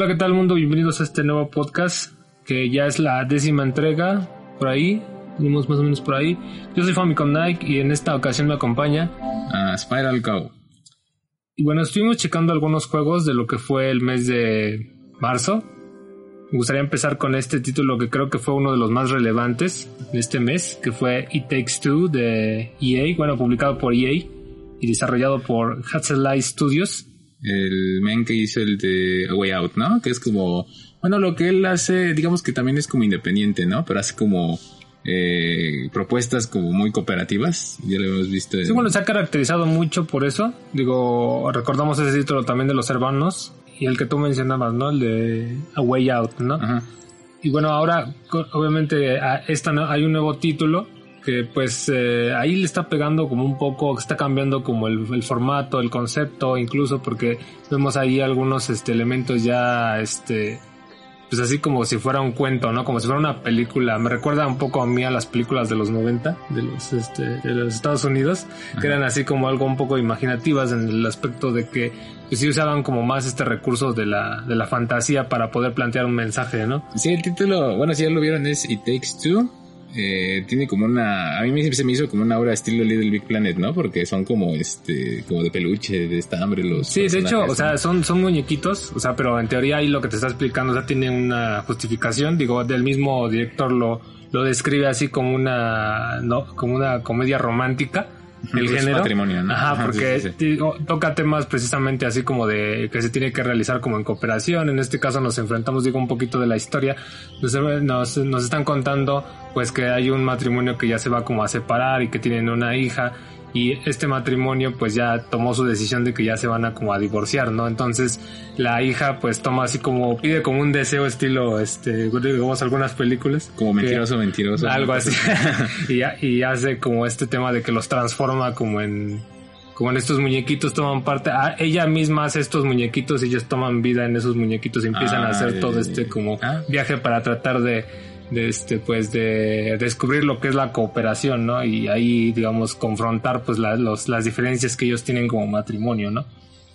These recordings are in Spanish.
Hola, ¿qué tal mundo? Bienvenidos a este nuevo podcast que ya es la décima entrega por ahí. Venimos más o menos por ahí. Yo soy Famicom Nike y en esta ocasión me acompaña a Spiral Go. Y bueno, estuvimos checando algunos juegos de lo que fue el mes de marzo. Me gustaría empezar con este título que creo que fue uno de los más relevantes de este mes, que fue It Takes Two de EA, bueno, publicado por EA y desarrollado por Light Studios. El men que hizo el de A Way Out, ¿no? Que es como, bueno, lo que él hace, digamos que también es como independiente, ¿no? Pero hace como eh, propuestas como muy cooperativas. Ya lo hemos visto. Sí, bueno, se ha caracterizado mucho por eso. Digo, recordamos ese título también de los hermanos y el que tú mencionabas, ¿no? El de A Way Out, ¿no? Y bueno, ahora obviamente esta, hay un nuevo título que pues eh, ahí le está pegando como un poco, está cambiando como el, formato, el concepto, incluso porque vemos ahí algunos este, elementos ya este, pues así como si fuera un cuento, ¿no? Como si fuera una película. Me recuerda un poco a mí a las películas de los 90, de los, este, de los Estados Unidos, que eran así como algo un poco imaginativas en el aspecto de que pues sí usaban como más este recurso de la, de la fantasía para poder plantear un mensaje, ¿no? Sí, el título, bueno, si ya lo vieron es It Takes Two eh, tiene como una, a mí se me hizo como una obra estilo Little Big Planet, ¿no? Porque son como este, como de peluche, de estambre los. Sí, de hecho, o sea, son, son muñequitos, o sea, pero en teoría ahí lo que te está explicando, o sea, tiene una justificación, digo, del mismo director lo, lo describe así como una, no, como una comedia romántica el género. Patrimonio, ¿no? Ajá, porque toca temas precisamente así como de que se tiene que realizar como en cooperación. En este caso nos enfrentamos, digo, un poquito de la historia. Nos, nos, están contando pues que hay un matrimonio que ya se va como a separar y que tienen una hija y este matrimonio pues ya tomó su decisión de que ya se van a como a divorciar, ¿no? Entonces la hija pues toma así como, pide como un deseo estilo, este, digamos algunas películas. Como mentiroso, mentiroso. Algo así. y, y hace como este tema de que los transforma como en, como en estos muñequitos toman parte, ah, ella misma hace estos muñequitos y ellos toman vida en esos muñequitos y empiezan a hacer todo este como ah. viaje para tratar de de este pues de descubrir lo que es la cooperación no y ahí digamos confrontar pues los, las diferencias que ellos tienen como matrimonio no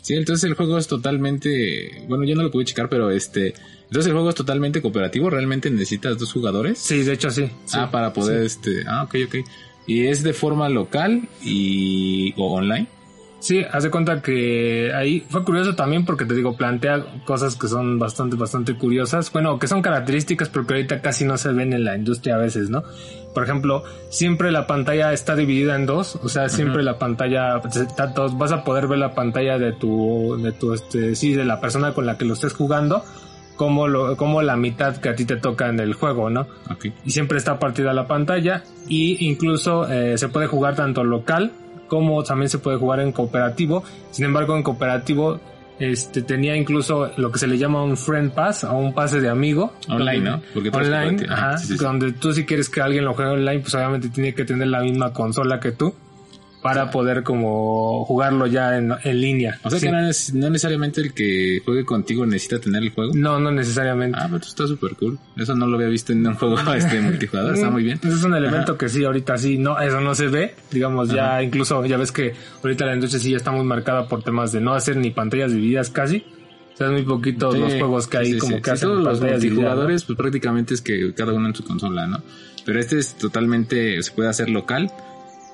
sí entonces el juego es totalmente bueno yo no lo pude checar pero este entonces el juego es totalmente cooperativo realmente necesitas dos jugadores sí de hecho sí, ah para poder este ah ok ok. Y es de forma local y o online Sí, haz de cuenta que ahí fue curioso también porque te digo, plantea cosas que son bastante, bastante curiosas. Bueno, que son características, pero que ahorita casi no se ven en la industria a veces, ¿no? Por ejemplo, siempre la pantalla está dividida en dos, o sea, siempre la pantalla, vas a poder ver la pantalla de tu, de tu, este, sí, de la persona con la que lo estés jugando, como, lo, como la mitad que a ti te toca en el juego, ¿no? Y siempre está partida la pantalla y incluso eh, se puede jugar tanto local como también se puede jugar en cooperativo. Sin embargo, en cooperativo este tenía incluso lo que se le llama un friend pass o un pase de amigo online, ¿no? Porque online, ajá, donde tú si quieres que alguien lo juegue online, pues obviamente tiene que tener la misma consola que tú para poder como jugarlo ya en, línea. O sea que no, necesariamente el que juegue contigo necesita tener el juego. No, no necesariamente. Ah, pero está súper cool. Eso no lo había visto en un juego este multijugador, está muy bien. es un elemento que sí, ahorita sí, no, eso no se ve. Digamos, ya incluso, ya ves que ahorita la industria sí ya está muy marcada por temas de no hacer ni pantallas divididas casi. O sea, es muy poquitos los juegos que hay como que hacen todos los multijugadores, pues prácticamente es que cada uno en su consola, ¿no? Pero este es totalmente, se puede hacer local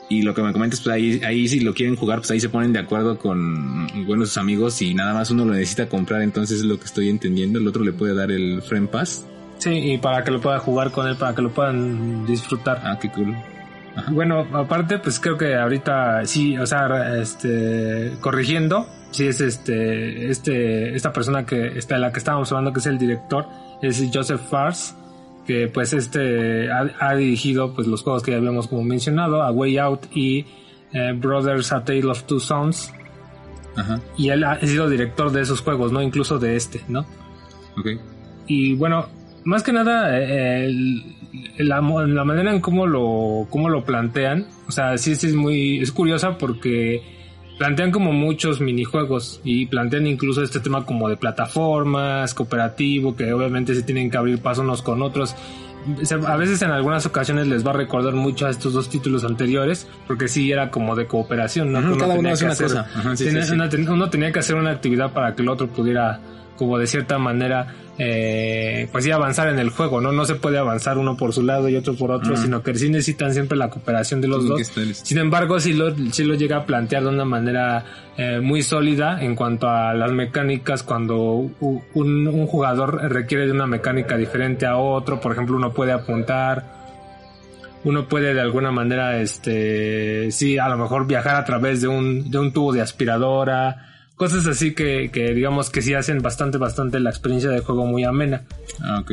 y lo que me comentas, pues ahí, ahí si lo quieren jugar, pues ahí se ponen de acuerdo con buenos amigos y nada más uno lo necesita comprar, entonces es lo que estoy entendiendo. El otro le puede dar el Friend Pass. Sí, y para que lo pueda jugar con él, para que lo puedan disfrutar. Ah, qué cool. Bueno, aparte, pues creo que ahorita sí, o sea, este, corrigiendo, sí es este, este, esta persona que está, la que estábamos hablando, que es el director, es Joseph Fars que pues este ha, dirigido pues los juegos que ya habíamos como mencionado, A Way Out y eh, Brothers A Tale of Two Sons. Y él ha sido director de esos juegos, ¿no? Incluso de este, ¿no? Y bueno, más que nada, eh, la, la, manera en cómo lo, cómo lo plantean, o sea, sí, sí es muy, es curiosa porque plantean como muchos minijuegos y plantean incluso este tema como de plataformas, cooperativo, que obviamente se tienen que abrir paso unos con otros. A veces en algunas ocasiones les va a recordar mucho a estos dos títulos anteriores, porque sí era como de cooperación, ¿no? cada uno hace una cosa. uno tenía que hacer una actividad para que el otro pudiera como de cierta manera eh, pues sí avanzar en el juego, ¿no? No se puede avanzar uno por su lado y otro por otro, sino que sí necesitan siempre la cooperación de los dos. Sin embargo, sí lo, sí lo llega a plantear de una manera eh, muy sólida en cuanto a las mecánicas cuando un, un jugador requiere de una mecánica diferente a otro, por ejemplo, uno puede apuntar, uno puede de alguna manera, este, sí, a lo mejor viajar a través de un, de un tubo de aspiradora, Cosas así que, que digamos que sí hacen bastante, bastante la experiencia de juego muy amena. Ah, ok.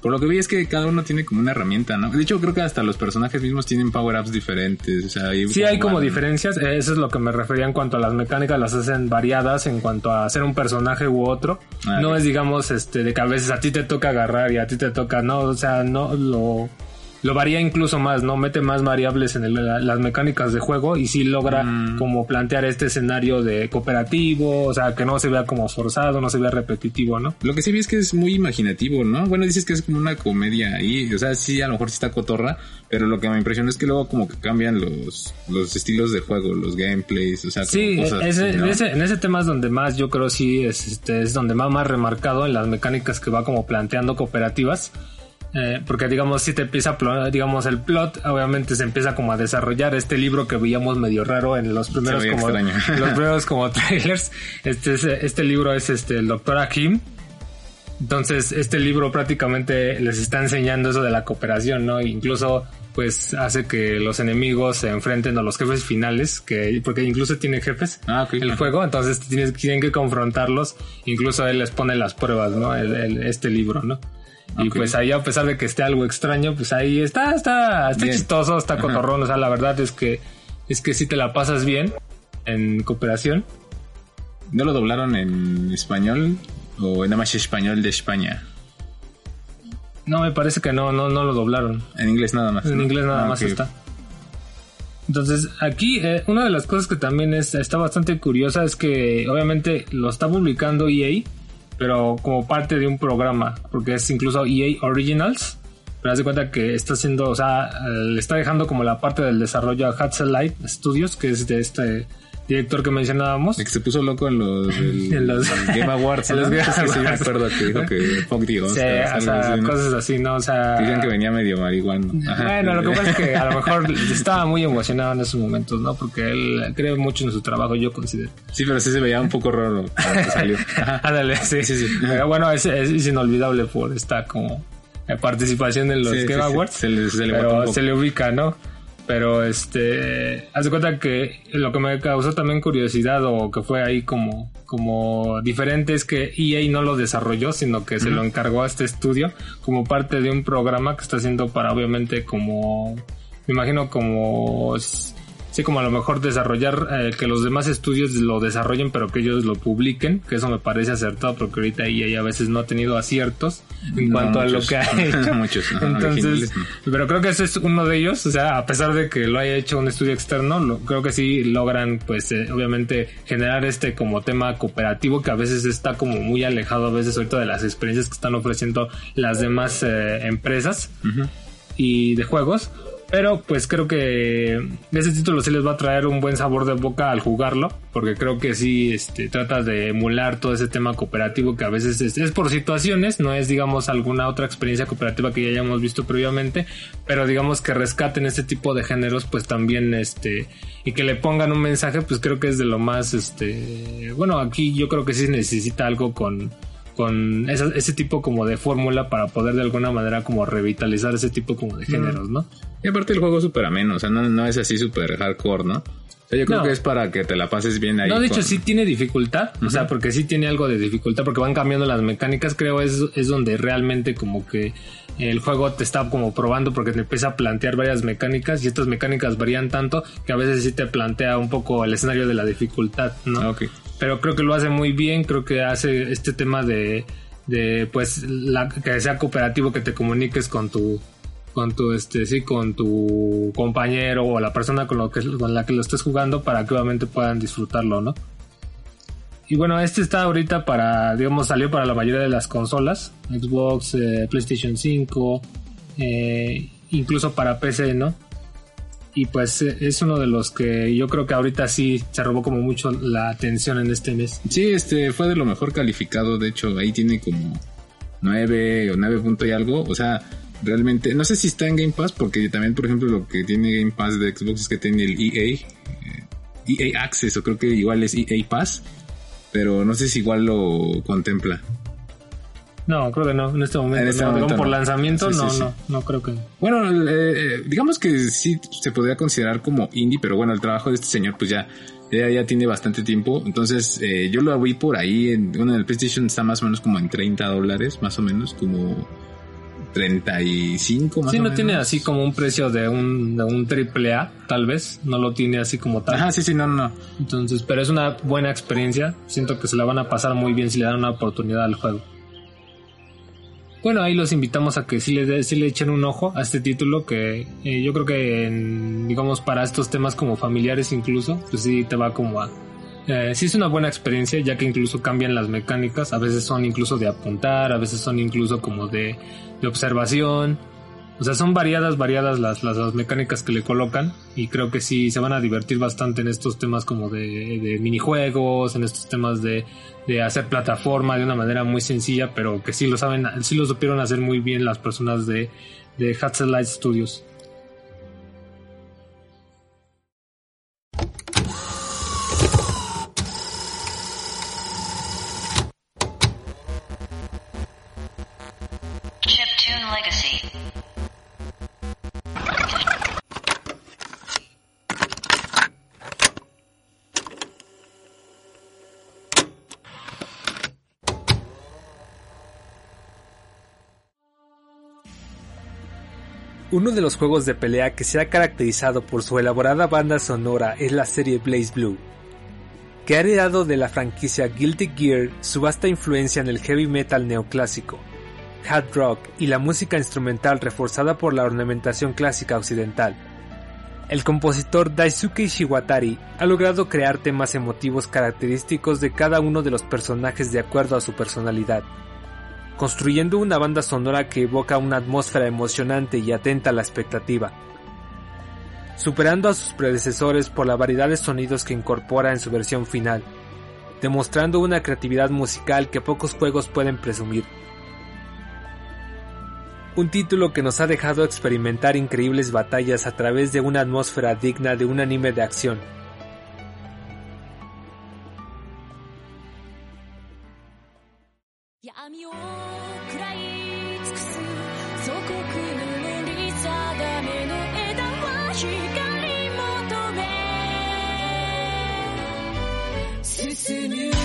Por lo que vi es que cada uno tiene como una herramienta, ¿no? De hecho, creo que hasta los personajes mismos tienen power-ups diferentes. O sea, sí, hay como diferencias. Eh, eso es lo que me refería en cuanto a las mecánicas. Las hacen variadas en cuanto a ser un personaje u otro. Ah, no es, digamos, este, de que a veces a ti te toca agarrar y a ti te toca, no, o sea, no lo lo varía incluso más, ¿no? Mete más variables en las mecánicas de juego y sí logra mm. como plantear este escenario de cooperativo, o sea, que no se vea como forzado, no se vea repetitivo, ¿no? Lo que sí vi es que es muy imaginativo, ¿no? Bueno, dices que es como una comedia ahí, o sea, sí, a lo mejor sí está cotorra, pero lo que me impresiona es que luego como que cambian los, los estilos de juego, los gameplays, o sea, sí, ese, en, ese, en ese tema es donde más yo creo sí es, este, es donde más, más remarcado en las mecánicas que va como planteando cooperativas eh, porque digamos si te empieza digamos el plot obviamente se empieza como a desarrollar este libro que veíamos medio raro en los primeros como los primeros como trailers. Este este libro es este el doctor Akim. Entonces este libro prácticamente les está enseñando eso de la cooperación no incluso pues hace que los enemigos se enfrenten a los jefes finales, que porque incluso tiene jefes ah, el juego, entonces tienen que confrontarlos, incluso él les pone las pruebas, ¿no? este libro, ¿no? Y pues ahí, a pesar de que esté algo extraño, pues ahí está, está, está chistoso, está cotorrón. O sea, la verdad es que, es que si te la pasas bien en cooperación. ¿No lo doblaron en español o nada más español de España? No, me parece que no, no, no lo doblaron. En inglés nada más. En inglés nada ah, más está. Entonces, aquí eh, una de las cosas que también es, está bastante curiosa es que obviamente lo está publicando EA pero como parte de un programa, porque es incluso EA Originals. Pero haz de cuenta que está haciendo, o sea, le está dejando como la parte del desarrollo a Light Studios, que es de este director que mencionábamos. El que se puso loco en los, Game Awards. en los Game Awards. Sí, me acuerdo que dijo que Punk Dios. Sí, o sea, cosas así, ¿no? O sea. Dicen que venía medio marihuana. Bueno, lo que pasa es que a lo mejor estaba muy emocionado en esos momentos, ¿no? Porque él cree mucho en su trabajo, yo considero. Sí, pero sí se veía un poco raro cuando salió. Ándale, sí, sí, sí. Pero bueno, es, es, inolvidable por esta como participación en los Game Awards. Se le, se le pero se le ubica, ¿no? Pero este, haz de cuenta que lo que me causó también curiosidad o que fue ahí como, como diferente es que EA no lo desarrolló, sino que se lo encargó a este estudio como parte de un programa que está haciendo para obviamente como, me imagino como Sí, como a lo mejor desarrollar, eh, que los demás estudios lo desarrollen, pero que ellos lo publiquen, que eso me parece acertado, porque ahorita EA a veces no ha tenido aciertos en cuanto a lo que ha hecho. muchos, Entonces, pero creo que ese es uno de ellos, o sea, a pesar de que lo haya hecho un estudio externo, lo, creo que sí logran, pues, eh, obviamente, generar este como tema cooperativo que a veces está como muy alejado a veces ahorita de las experiencias que están ofreciendo las demás eh, empresas. y de juegos pero pues creo que ese título sí les va a traer un buen sabor de boca al jugarlo, porque creo que sí este, trata de emular todo ese tema cooperativo que a veces es, por situaciones, no es digamos alguna otra experiencia cooperativa que ya hayamos visto previamente, pero digamos que rescaten este tipo de géneros pues también este y que le pongan un mensaje pues creo que es de lo más este bueno aquí yo creo que sí necesita algo con con ese, tipo como de fórmula para poder de alguna manera como revitalizar ese tipo como de géneros, ¿no? Y aparte el juego es súper ameno, o sea, no, es así súper hardcore, ¿no? O sea, yo creo que es para que te la pases bien ahí. No, de hecho sí tiene dificultad, o sea, porque sí tiene algo de dificultad, porque van cambiando las mecánicas, creo es, es donde realmente como que el juego te está como probando porque te empieza a plantear varias mecánicas y estas mecánicas varían tanto que a veces sí te plantea un poco el escenario de la dificultad, ¿no? Ok pero creo que lo hace muy bien, creo que hace este tema de, de pues que sea cooperativo, que te comuniques con tu con tu este sí con tu compañero o la persona con, lo que, con la que lo estés jugando para que obviamente puedan disfrutarlo, ¿no? Y bueno, este está ahorita para, digamos, salió para la mayoría de las consolas, Xbox, eh, PlayStation 5, eh, incluso para PC, ¿no? Y pues eh, es uno de los que yo creo que ahorita sí se robó como mucho la atención en este mes. Sí, este fue de lo mejor calificado, de hecho ahí tiene como 9 o 9 punto y algo, o sea, realmente, no sé si está en Game Pass, porque también, por ejemplo, lo que tiene Game Pass de Xbox es que tiene el EA, EA eh, e Access, o creo que igual es EA Pass, pero no sé si igual lo contempla. No, creo que no, en este momento. En este momento por lanzamiento, no, no, no creo que. Bueno, eh, digamos que sí se podría considerar como indie, pero bueno, el trabajo de este señor, pues ya, ya, tiene bastante tiempo. Entonces, eh, yo lo vi por ahí, en, bueno, en el PlayStation está más o menos como en 30 dólares, más o menos, como 35 más Sí, no tiene así como un precio de un, de un triple A, tal vez. No lo tiene así como tal. Ajá, sí, sí, no, no. Entonces, pero es una buena experiencia. Siento que se la van a pasar muy bien si le dan una oportunidad al juego. Bueno, ahí los invitamos a que sí le, sí le echen un ojo a este título que eh, yo creo que, digamos, para estos temas como familiares incluso, pues sí te va como a... Eh, sí es una buena experiencia ya que incluso cambian las mecánicas, a veces son incluso de apuntar, a veces son incluso como de, de observación, o sea, son variadas, variadas las, las, mecánicas que le colocan y creo que sí se van a divertir bastante en estos temas como de, de minijuegos, en estos temas de, de, hacer plataforma de una manera muy sencilla, pero que sí lo saben, sí lo supieron hacer muy bien las personas de, de Light Studios. Uno de los juegos de pelea que se ha caracterizado por su elaborada banda sonora es la serie Blaze Blue, que ha heredado de la franquicia Guilty Gear su vasta influencia en el heavy metal neoclásico, hard rock y la música instrumental reforzada por la ornamentación clásica occidental. El compositor Daisuke Shiwatari ha logrado crear temas emotivos característicos de cada uno de los personajes de acuerdo a su personalidad, construyendo una banda sonora que evoca una atmósfera emocionante y atenta a la expectativa, superando a sus predecesores por la variedad de sonidos que incorpora en su versión final, demostrando una creatividad musical que pocos juegos pueden presumir. Un título que nos ha dejado experimentar increíbles batallas a través de una atmósfera digna de un anime de acción, 闇を喰らい尽くす祖国の森定めの枝は光求め進む。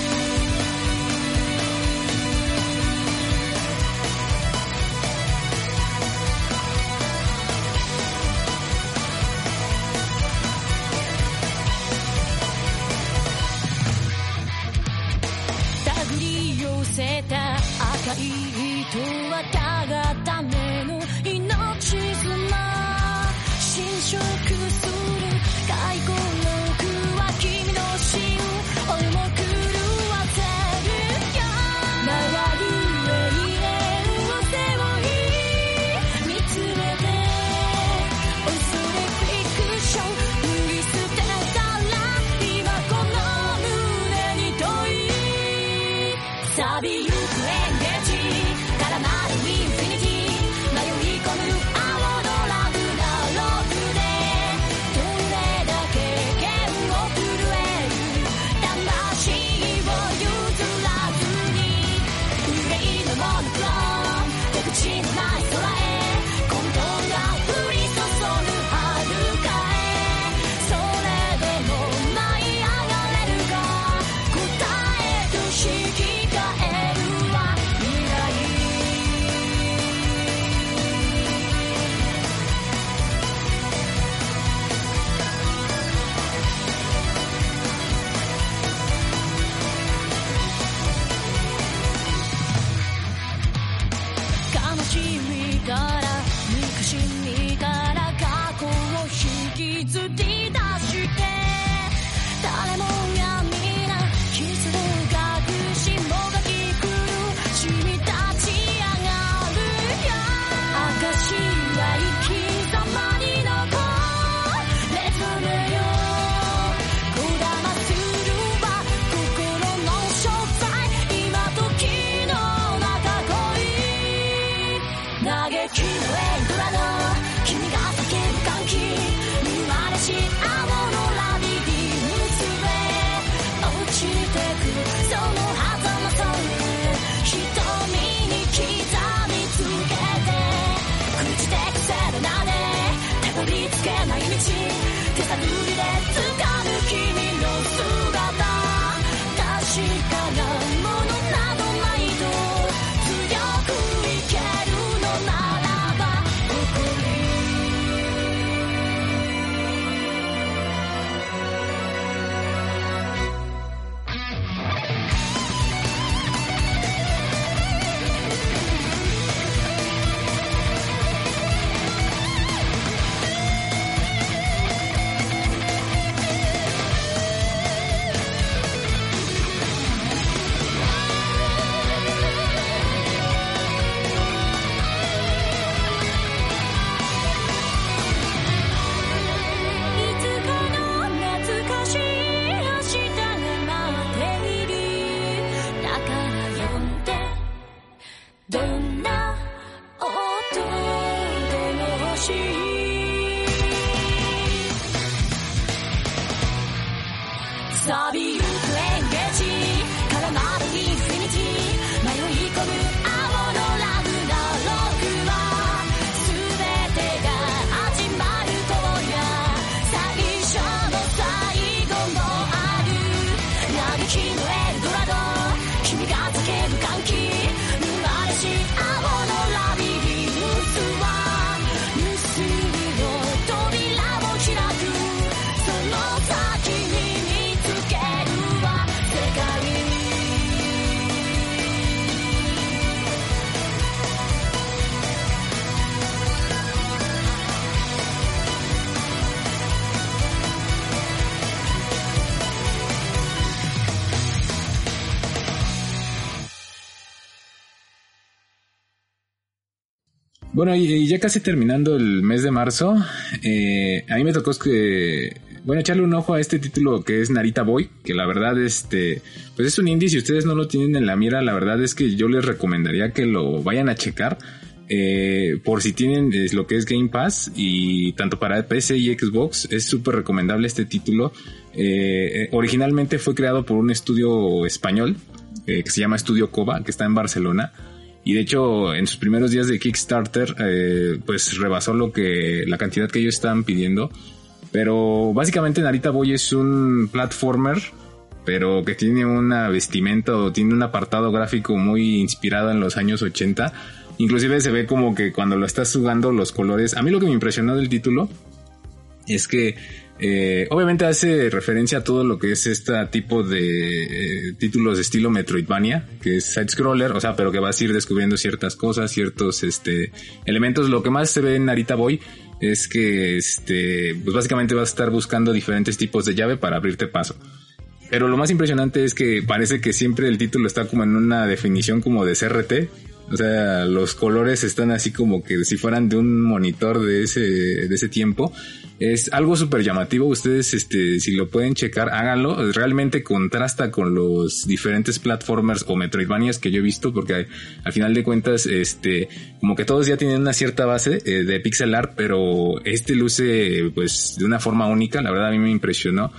Bueno, y, ya casi terminando el mes de marzo, eh, a mí me tocó que, bueno, echarle un ojo a este título que es Narita Boy, que la verdad, este, pues es un indie, si ustedes no lo tienen en la mira, la verdad es que yo les recomendaría que lo vayan a checar. eh, por si tienen lo que es Game Pass y tanto para PC y Xbox es súper recomendable este título. Eh, eh, originalmente fue creado por un estudio español eh, que se llama Estudio Cova, que está en Barcelona. Y de hecho, en sus primeros días de Kickstarter, eh, pues rebasó lo que, la cantidad que ellos estaban pidiendo. Pero básicamente Narita Boy es un platformer, pero que tiene una vestimenta o tiene un apartado gráfico muy inspirado en los años 80. Inclusive se ve como que cuando lo estás jugando los colores. A mí lo que me impresionó del título es que eh, obviamente hace referencia a todo lo que es este tipo de eh, títulos de estilo Metroidvania, que es side scroller, o sea, pero que vas a ir descubriendo ciertas cosas, ciertos este elementos. Lo que más se ve en Narita Boy es que este pues básicamente vas a estar buscando diferentes tipos de llave para abrirte paso. Pero lo más impresionante es que parece que siempre el título está como en una definición como de CRT. O sea, los colores están así como que si fueran de un monitor de ese, de ese tiempo. Es algo súper llamativo. Ustedes, este, si lo pueden checar, háganlo. Realmente contrasta con los diferentes platformers o Metroidvanias que yo he visto, porque al final de cuentas, este, como que todos ya tienen una cierta base eh, de pixel art, pero este luce, pues, de una forma única. La verdad a mí me impresionó.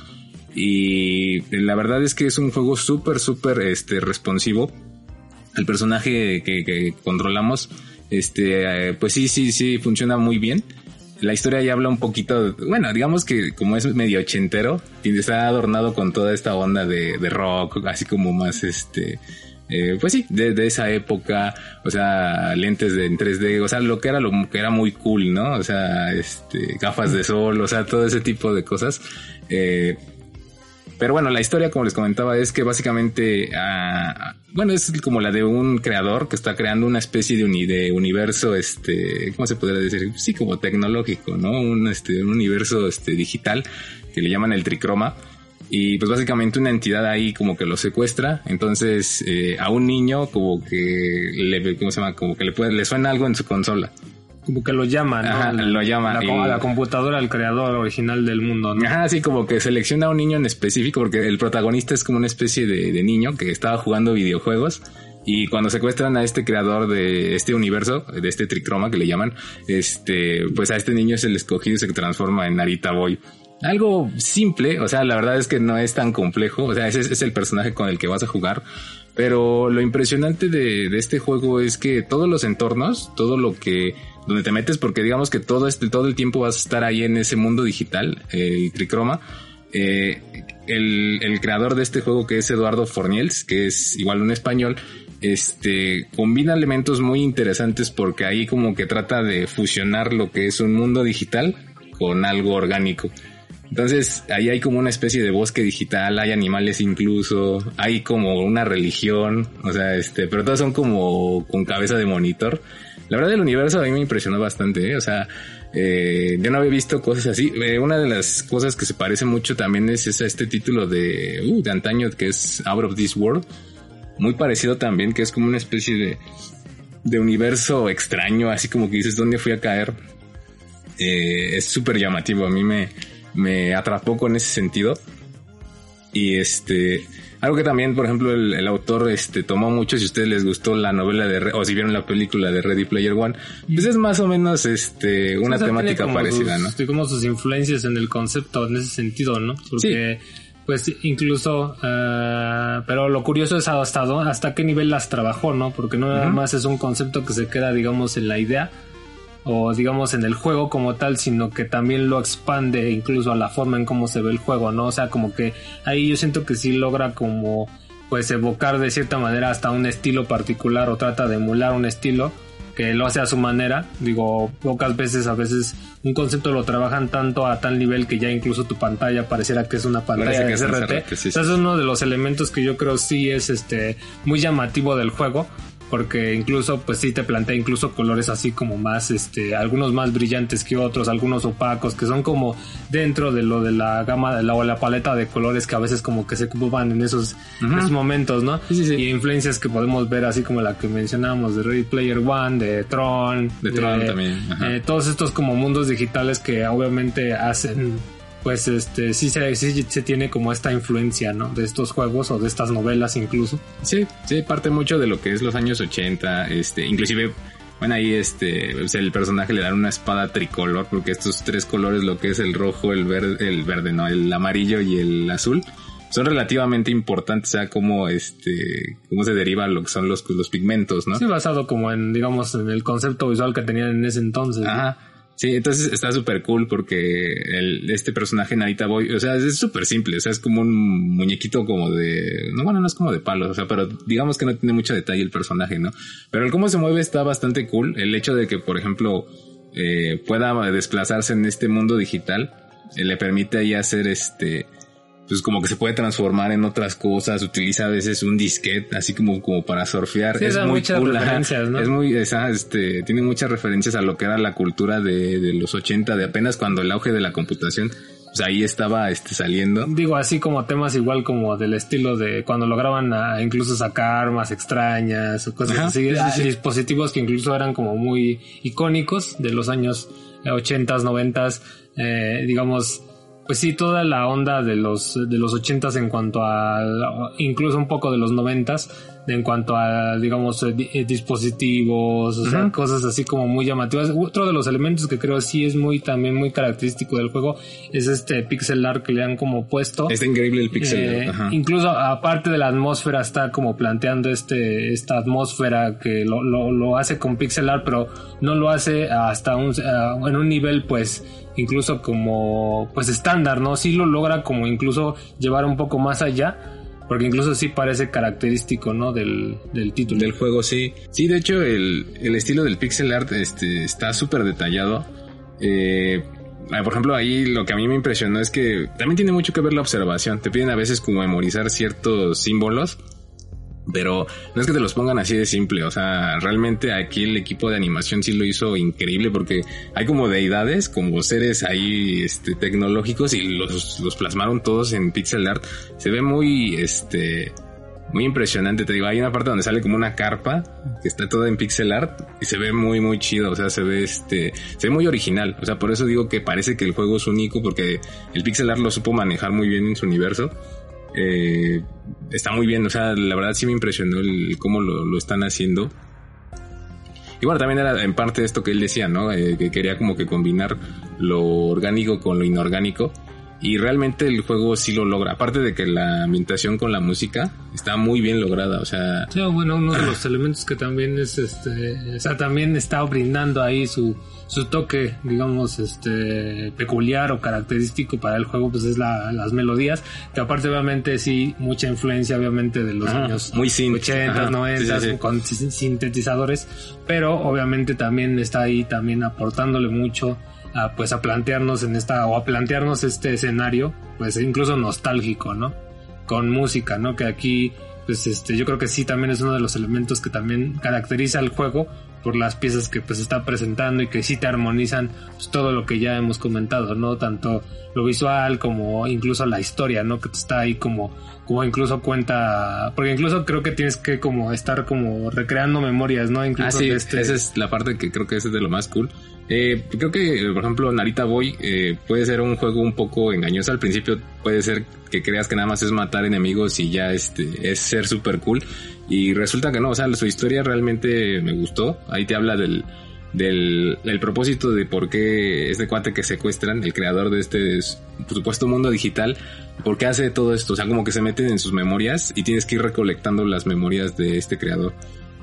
Y la verdad es que es un juego súper, súper, este, responsivo. El personaje que, controlamos, este, eh, pues sí, sí, sí, funciona muy bien. La historia ya habla un poquito, bueno, digamos que como es medio ochentero, está adornado con toda esta onda de, de rock, así como más este, eh, pues sí, de, esa época, o sea, lentes de, en 3D, o sea, lo que era lo que era muy cool, ¿no? O sea, este, gafas de sol, o sea, todo ese tipo de cosas. Eh, pero bueno, la historia, como les comentaba, es que básicamente, uh, bueno, es como la de un creador que está creando una especie de, uni de universo, este, ¿cómo se podría decir? Sí, como tecnológico, ¿no? Un, este, un universo este, digital que le llaman el tricroma. Y pues básicamente una entidad ahí como que lo secuestra. Entonces eh, a un niño como que le, ¿cómo se llama? Como que le, puede, le suena algo en su consola como que lo llama, ¿no? Ajá, lo llama. La, y... A la computadora, al creador original del mundo, ¿no? Ajá, sí, como que selecciona a un niño en específico, porque el protagonista es como una especie de, de niño que estaba jugando videojuegos. Y cuando secuestran a este creador de este universo, de este tricroma que le llaman, este, pues a este niño es el escogido y se transforma en Narita Boy. Algo simple, o sea, la verdad es que no es tan complejo, o sea, ese es el personaje con el que vas a jugar. Pero lo impresionante de, de este juego es que todos los entornos, todo lo que donde te metes porque digamos que todo este todo el tiempo vas a estar ahí en ese mundo digital el tricroma eh, el, el, creador de este juego que es Eduardo Forniels que es igual un español este combina elementos muy interesantes porque ahí como que trata de fusionar lo que es un mundo digital con algo orgánico entonces ahí hay como una especie de bosque digital, hay animales incluso, hay como una religión, o sea, este, pero todas son como con cabeza de monitor. La verdad el universo a mí me impresionó bastante, ¿eh? o sea, eh, yo no había visto cosas así. Eh, una de las cosas que se parece mucho también es, es este título de, uh, de antaño que es Out of This World, muy parecido también, que es como una especie de, de universo extraño, así como que dices, ¿dónde fui a caer? es súper llamativo, a mí me, me atrapó con ese sentido. Y este, algo que también, por ejemplo, el, el autor este, tomó mucho, si a ustedes les gustó la novela de, o si vieron la película de Ready Player One, pues es más o menos este, una temática parecida, sus, ¿no? Como sus influencias en el concepto en ese sentido, ¿no? Porque, pues, incluso, eh, pero lo curioso es hasta, hasta qué nivel las trabajó, ¿no? Porque no nada más es un concepto que se queda, digamos, en la idea o digamos en el juego como tal, sino que también lo expande incluso a la forma en cómo se ve el juego, ¿no? O sea, como que ahí yo siento que sí logra como pues evocar de cierta manera hasta un estilo particular o trata de emular un estilo que lo hace a su manera. Digo, pocas veces, a veces un concepto lo trabajan tanto a tal nivel que ya incluso tu pantalla pareciera que es una pantalla de que sí, O sea, sí. es uno de los elementos que yo creo sí es este muy llamativo del juego porque incluso pues sí te plantea incluso colores así como más este algunos más brillantes que otros algunos opacos que son como dentro de lo de la gama de la, o la paleta de colores que a veces como que se ocupan en esos, en esos momentos no Sí, sí, sí. y influencias que podemos ver así como la que mencionábamos de Ready Player One de Tron De Tron también, eh, todos estos como mundos digitales que obviamente hacen pues este sí se, sí se tiene como esta influencia no de estos juegos o de estas novelas incluso Sí, sí, parte mucho de lo que es los años 80, este, inclusive, bueno, ahí este, sea, el personaje le dan una espada tricolor, porque estos tres colores, lo que es el rojo, el verde, el verde, no, el amarillo y el azul, son relativamente importantes, o sea, cómo este, cómo se deriva lo que son los, los pigmentos, ¿no? Sí, basado como en, digamos, en el concepto visual que tenían en ese entonces. ¿no? Sí, entonces está súper cool porque el, este personaje Narita Boy, o sea, es súper simple, o sea, es como un muñequito como de, no, bueno, no es como de palos, o sea, pero digamos que no tiene mucho detalle el personaje, ¿no? Pero el cómo se mueve está bastante cool, el hecho de que, por ejemplo, eh, pueda desplazarse en este mundo digital, eh, le permite ahí hacer este, pues como que se puede transformar en otras cosas, utiliza a veces un disquete así como, como para surfear. Sí, es muy muchas cool, referencias, ¿no? Es muy, esa, este, tiene muchas referencias a lo que era la cultura de, de los 80, de apenas cuando el auge de la computación, pues ahí estaba este, saliendo. Digo, así como temas igual como del estilo de cuando lograban a incluso sacar armas extrañas o cosas Ajá, así. sí, sí, Ah, sí. Dispositivos que incluso eran como muy icónicos de los años eh, 80s, 90s. eh, digamos, pues sí, toda la onda de los, de los 80s en cuanto a, incluso un poco de los 90s, en cuanto a, digamos, eh, eh, dispositivos, o sea, cosas así como muy llamativas. Otro de los elementos que creo sí es muy, también muy característico del juego es este pixel art que le han como puesto. Está increíble el pixel. Eh, ajá. incluso aparte de la atmósfera está como planteando este esta atmósfera que lo, lo, lo hace con pixel art pero no lo hace hasta un ah, en un nivel pues incluso como pues estándar no sí lo logra como incluso llevar un poco más allá porque incluso sí parece característico no del, del título Del juego, sí. Sí, de hecho, el, el estilo del pixel art este, está súper detallado. Eh, por ejemplo, ahí lo que a mí me impresionó es que también tiene mucho que ver la observación. Te piden a veces como memorizar ciertos símbolos. Pero no es que te los pongan así de simple, o sea, realmente aquí el equipo de animación sí lo hizo increíble porque hay como deidades, como seres ahí este, tecnológicos y los, los plasmaron todos en pixel art. Se ve muy, este, muy impresionante, te digo, hay una parte donde sale como una carpa que está toda en pixel art y se ve muy muy chido, o sea, se ve este, se ve muy original, o sea, por eso digo que parece que el juego es único porque el pixel art lo supo manejar muy bien en su universo. Eh, está muy bien, o sea, la verdad sí me impresionó el cómo lo, lo están haciendo. Y bueno, también era en parte esto que él decía, ¿no? Eh, que quería como que combinar lo orgánico con lo inorgánico. Y realmente el juego sí lo logra. Aparte de que la ambientación con la música está muy bien lograda. O sea, Sí, bueno, uno de los elementos que también es este, o sea, también está brindando ahí su, su toque, digamos, este, peculiar o característico para el juego, pues es la, las melodías, que aparte obviamente sí, mucha influencia obviamente de los años muy synth, 80, ajá, 90, sí, sí, sí. con sin- sintetizadores, pero obviamente también está ahí también aportándole mucho a, pues a plantearnos en esta, o a plantearnos este escenario, pues incluso nostálgico, ¿no? con música, ¿no? Que aquí, pues este, yo creo que sí también es uno de los elementos que también caracteriza al juego, por las piezas que pues está presentando y que sí te armonizan pues, todo lo que ya hemos comentado, ¿no? Tanto lo visual como incluso la historia, ¿no? Que está ahí como, como incluso cuenta, porque incluso creo que tienes que como estar como recreando memorias, ¿no? Incluso Ah, sí, este- esa es la parte que creo que es de lo más cool. Eh, creo que, por ejemplo, Narita Boy eh, puede ser un juego un poco engañoso. Al principio puede ser que creas que nada más es matar enemigos y ya este es ser super cool. Y resulta que no, o sea, su historia realmente me gustó. Ahí te habla del, del el propósito de por qué este cuate que secuestran, el creador de este supuesto mundo digital, por qué hace todo esto. O sea, como que se meten en sus memorias y tienes que ir recolectando las memorias de este creador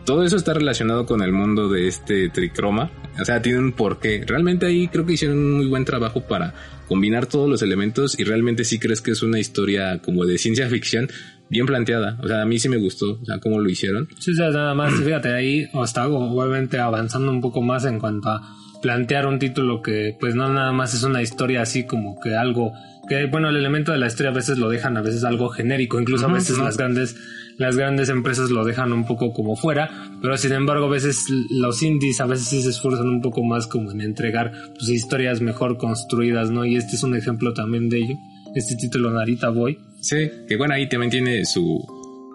todo eso está relacionado con el mundo de este tricroma. O sea, tiene un porqué. Realmente ahí creo que hicieron un muy buen trabajo para combinar todos los elementos y realmente sí crees que es una historia como de ciencia ficción bien planteada. O sea, a mí sí me gustó, o sea, cómo lo hicieron. Sí, o sea, nada más, fíjate, ahí está obviamente avanzando un poco más en cuanto a plantear un título que pues no nada más es una historia así como que algo que bueno el elemento de la historia a veces lo dejan a veces algo genérico incluso a veces las grandes las grandes empresas lo dejan un poco como fuera pero sin embargo a veces los indies a veces sí se esfuerzan un poco más como en entregar pues historias mejor construidas no y este es un ejemplo también de ello este título Narita Boy Sí, que bueno, ahí también tiene su,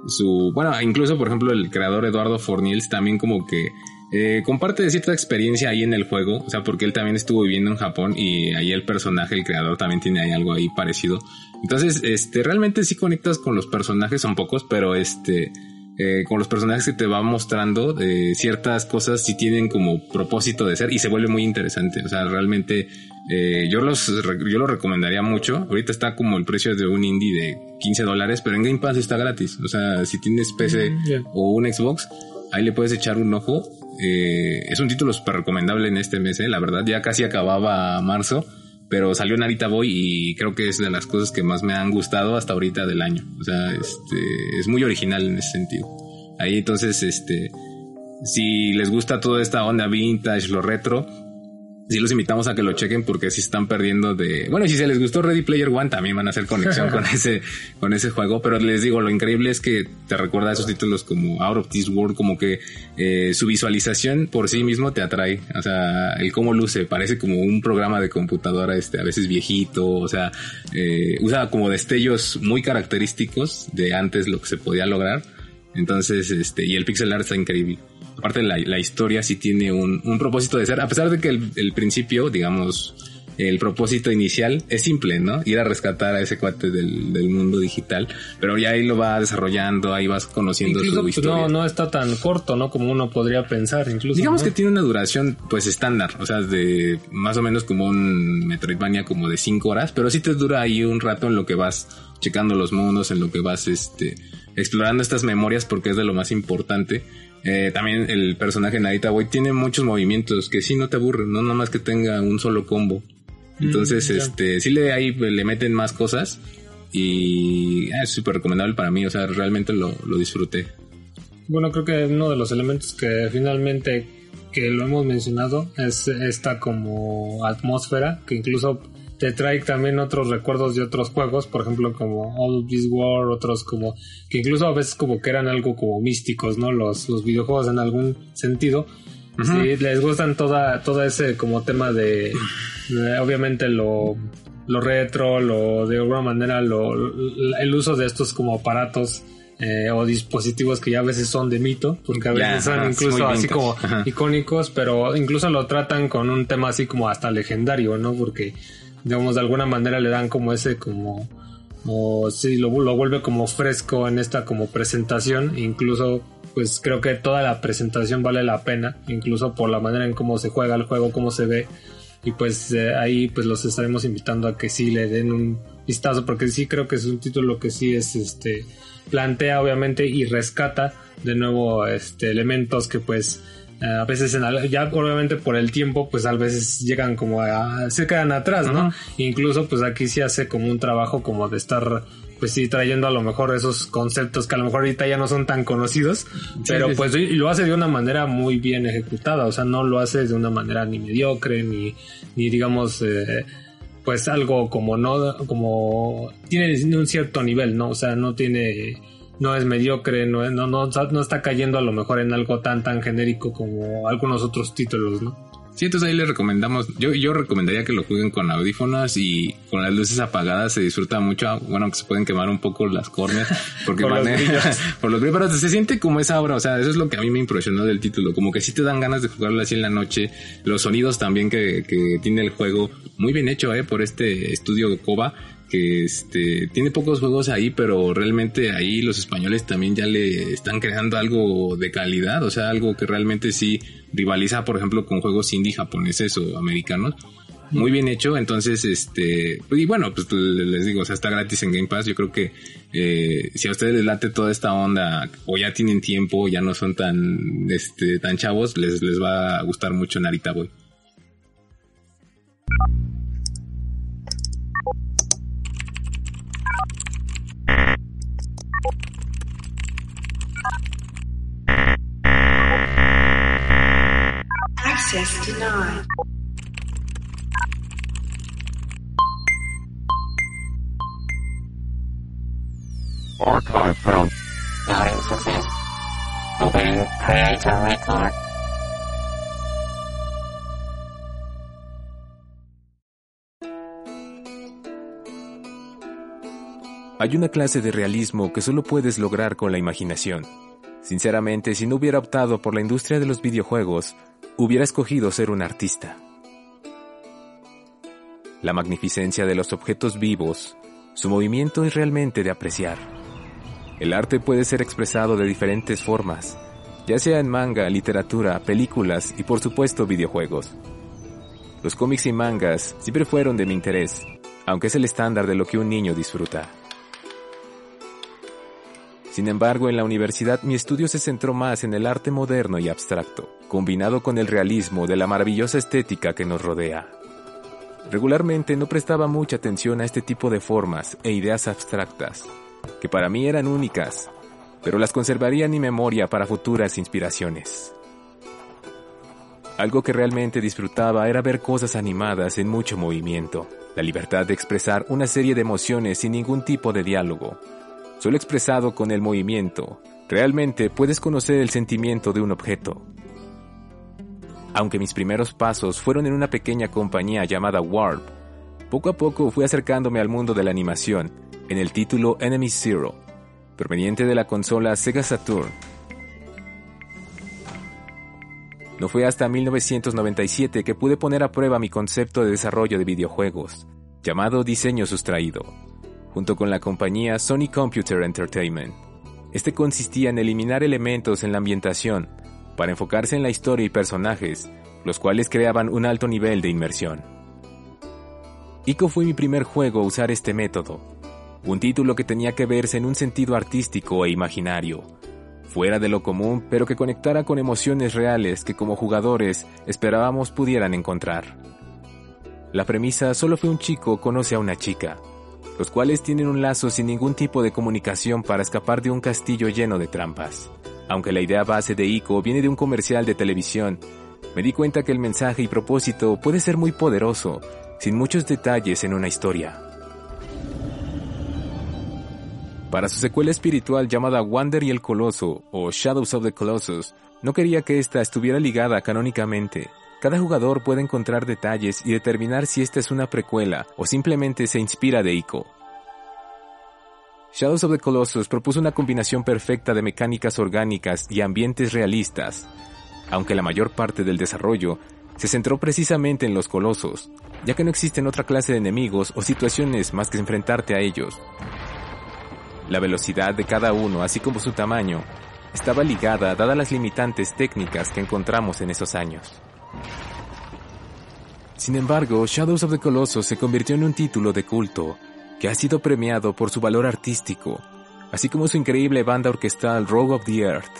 su, bueno, incluso por ejemplo el creador Eduardo Fornils también como que eh, comparte cierta experiencia ahí en el juego, o sea, porque él también estuvo viviendo en Japón y ahí el personaje, el creador también tiene ahí algo ahí parecido. Entonces, este, realmente sí conectas con los personajes, son pocos, pero este, eh, con los personajes que te va mostrando eh, ciertas cosas sí tienen como propósito de ser y se vuelve muy interesante. O sea, realmente eh, yo los yo lo recomendaría mucho. Ahorita está como el precio de un indie de 15 dólares, pero en Game Pass está gratis. O sea, si tienes PC ya. o un Xbox, ahí le puedes echar un ojo. Eh, es un título súper recomendable en este mes, eh, la verdad. Ya casi acababa marzo, pero salió Narita Boy y creo que es de las cosas que más me han gustado hasta ahorita del año. O sea, este, es muy original en ese sentido. Ahí entonces, este, si les gusta toda esta onda vintage, lo retro, sí los invitamos a que lo chequen porque si están perdiendo de... Bueno, si se les gustó Ready Player One, también van a hacer conexión con ese, con ese juego, pero les digo, lo increíble es que te recuerda a esos títulos como Out of This World, como que eh, su visualización por sí mismo te atrae, o sea, el cómo luce, parece como un programa de computadora, este, a veces viejito, o sea, eh, usa como destellos muy característicos de antes lo que se podía lograr. Entonces, este, y el pixel art está increíble. Aparte, la, la historia sí tiene un, un, propósito de ser, a pesar de que el, el, principio, digamos, el propósito inicial es simple, ¿no? Ir a rescatar a ese cuate del, del mundo digital, pero ya ahí lo va desarrollando, ahí vas conociendo incluso, su historia. No, no está tan corto, ¿no? Como uno podría pensar, incluso. Digamos ¿no? que tiene una duración, pues, estándar, o sea, de más o menos como un Metroidvania como de 5 horas, pero sí te dura ahí un rato en lo que vas checando los mundos, en lo que vas, este, explorando estas memorias porque es de lo más importante. Eh, también el personaje Narita Boy tiene muchos movimientos que sí no te aburren, no nada más que tenga un solo combo. Entonces, mm, este, sí le ahí le meten más cosas y ah, es súper recomendable para mí, o sea, realmente lo, lo, disfruté. Bueno, creo que uno de los elementos que finalmente que lo hemos mencionado es esta como atmósfera que incluso te trae también otros recuerdos de otros juegos, por ejemplo como All of This War, otros como que incluso a veces como que eran algo como místicos, ¿no? Los, los videojuegos en algún sentido. Uh -huh. Sí, les gustan toda, todo ese como tema de, de obviamente lo, lo retro, lo de alguna manera lo, el uso de estos como aparatos eh, o dispositivos que ya a veces son de mito, porque a veces yeah, son incluso así como Ajá. icónicos, pero incluso lo tratan con un tema así como hasta legendario, ¿no? Porque digamos de alguna manera le dan como ese como o sí lo, lo vuelve como fresco en esta como presentación. Incluso pues creo que toda la presentación vale la pena incluso por la manera en cómo se juega el juego cómo se ve. Y pues eh, ahí pues los estaremos invitando a que sí le den un vistazo porque sí creo que es un título que sí es este plantea obviamente y rescata de nuevo este elementos que pues a veces en, ya obviamente por el tiempo pues a veces llegan como a, se quedan atrás no uh -huh. incluso pues aquí sí hace como un trabajo como de estar pues sí trayendo a lo mejor esos conceptos que a lo mejor ahorita ya no son tan conocidos sí, pero sí, pues sí. lo hace de una manera muy bien ejecutada o sea no lo hace de una manera ni mediocre ni ni digamos eh, pues algo como no como tiene un cierto nivel no o sea no tiene no es mediocre, no, es- no, no, no está cayendo a lo mejor en algo tan tan genérico como algunos otros títulos, ¿no? Sí, entonces ahí les recomendamos, yo, yo recomendaría que lo jueguen con audífonos y con las luces apagadas se disfruta mucho, bueno, que se pueden quemar un poco las córneas, porque Por los maneja- brillos. por los pero se siente como esa obra, o sea, eso es lo que a mí me impresionó del título, como que sí te dan ganas de jugarlo así en la noche, los sonidos también que, que tiene el juego, muy bien hecho, eh, por este estudio de Koba, que este tiene pocos juegos ahí, pero realmente ahí los españoles también ya le están creando algo de calidad, o sea, algo que realmente sí rivaliza, por ejemplo, con juegos indie japoneses o americanos. Muy bien hecho, entonces, este, y bueno, pues les digo, o sea, está gratis en Game Pass. Yo creo que eh, si a ustedes les late toda esta onda, o ya tienen tiempo, ya no son tan, este, tan chavos, les, les va a gustar mucho Narita Boy. Access denied. Archive found. Starting success. Opening creator record. Hay una clase de realismo que solo puedes lograr con la imaginación. Sinceramente, si no hubiera optado por la industria de los videojuegos, hubiera escogido ser un artista. La magnificencia de los objetos vivos, su movimiento es realmente de apreciar. El arte puede ser expresado de diferentes formas, ya sea en manga, literatura, películas y por supuesto videojuegos. Los cómics y mangas siempre fueron de mi interés, aunque es el estándar de lo que un niño disfruta. Sin embargo, en la universidad mi estudio se centró más en el arte moderno y abstracto, combinado con el realismo de la maravillosa estética que nos rodea. Regularmente no prestaba mucha atención a este tipo de formas e ideas abstractas, que para mí eran únicas, pero las conservaría en mi memoria para futuras inspiraciones. Algo que realmente disfrutaba era ver cosas animadas en mucho movimiento, la libertad de expresar una serie de emociones sin ningún tipo de diálogo, solo expresado con el movimiento, realmente puedes conocer el sentimiento de un objeto. Aunque mis primeros pasos fueron en una pequeña compañía llamada Warp, poco a poco fui acercándome al mundo de la animación en el título Enemy Zero, proveniente de la consola Sega Saturn. No fue hasta 1997 que pude poner a prueba mi concepto de desarrollo de videojuegos, llamado diseño sustraído, junto con la compañía Sony Computer Entertainment. Este consistía en eliminar elementos en la ambientación para enfocarse en la historia y personajes, los cuales creaban un alto nivel de inmersión. Ico fue mi primer juego a usar este método, un título que tenía que verse en un sentido artístico e imaginario, fuera de lo común, pero que conectara con emociones reales que como jugadores esperábamos pudieran encontrar. La premisa solo fue un chico conoce a una chica, los cuales tienen un lazo sin ningún tipo de comunicación para escapar de un castillo lleno de trampas. Aunque la idea base de Ico viene de un comercial de televisión, me di cuenta que el mensaje y propósito puede ser muy poderoso, sin muchos detalles en una historia. Para su secuela espiritual llamada Wander y el Coloso, o Shadows of the Colossus, no quería que ésta estuviera ligada canónicamente. Cada jugador puede encontrar detalles y determinar si esta es una precuela o simplemente se inspira de Ico. Shadows of the Colossus propuso una combinación perfecta de mecánicas orgánicas y ambientes realistas, aunque la mayor parte del desarrollo se centró precisamente en los colosos, ya que no existen otra clase de enemigos o situaciones más que enfrentarte a ellos. La velocidad de cada uno, así como su tamaño, estaba ligada dadas las limitantes técnicas que encontramos en esos años. Sin embargo, Shadows of the Colossus se convirtió en un título de culto que ha sido premiado por su valor artístico, así como su increíble banda orquestal Rogue of the Earth.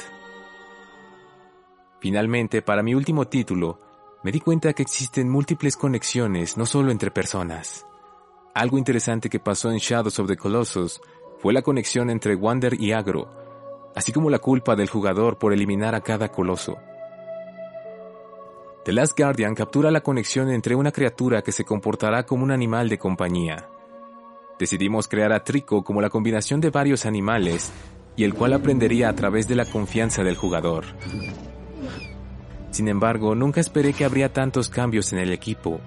Finalmente, para mi último título, me di cuenta que existen múltiples conexiones no solo entre personas. Algo interesante que pasó en Shadows of the Colossus fue la conexión entre Wander y Agro, así como la culpa del jugador por eliminar a cada coloso. The Last Guardian captura la conexión entre una criatura que se comportará como un animal de compañía. Decidimos crear a Trico como la combinación de varios animales, y el cual aprendería a través de la confianza del jugador. Sin embargo, nunca esperé que habría tantos cambios en el equipo,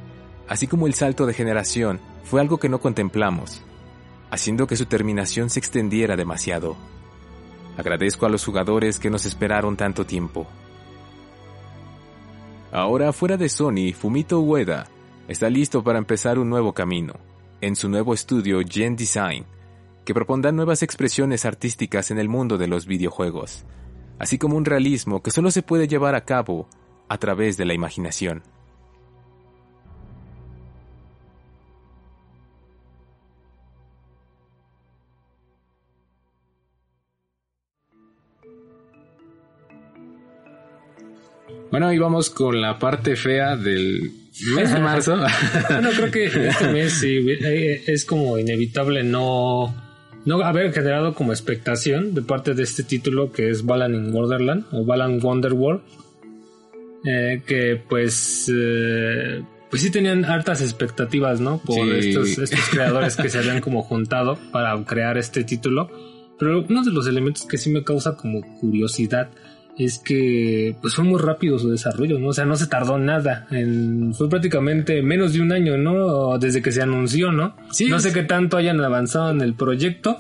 así como el salto de generación fue algo que no contemplamos, haciendo que su terminación se extendiera demasiado. Agradezco a los jugadores que nos esperaron tanto tiempo. Ahora, fuera de Sony, Fumito Ueda está listo para empezar un nuevo camino, en su nuevo estudio Gen Design, que propondrá nuevas expresiones artísticas en el mundo de los videojuegos, así como un realismo que solo se puede llevar a cabo a través de la imaginación. Bueno, y vamos con la parte fea del mes de marzo. Bueno, creo que este mes sí, eh, es como inevitable no, no haber generado como expectación de parte de este título que es Balan in Wonderland o Balan Wonderworld. Eh, que pues eh, pues sí tenían hartas expectativas, ¿no? Por Sí. estos, estos creadores que se habían como juntado para crear este título. Pero uno de los elementos que sí me causa como curiosidad es que pues fue muy rápido su desarrollo, ¿no? O sea, no se tardó nada. En, fue prácticamente menos de un año, ¿no? Desde que se anunció, ¿no? Sí. No sé qué tanto hayan avanzado en el proyecto,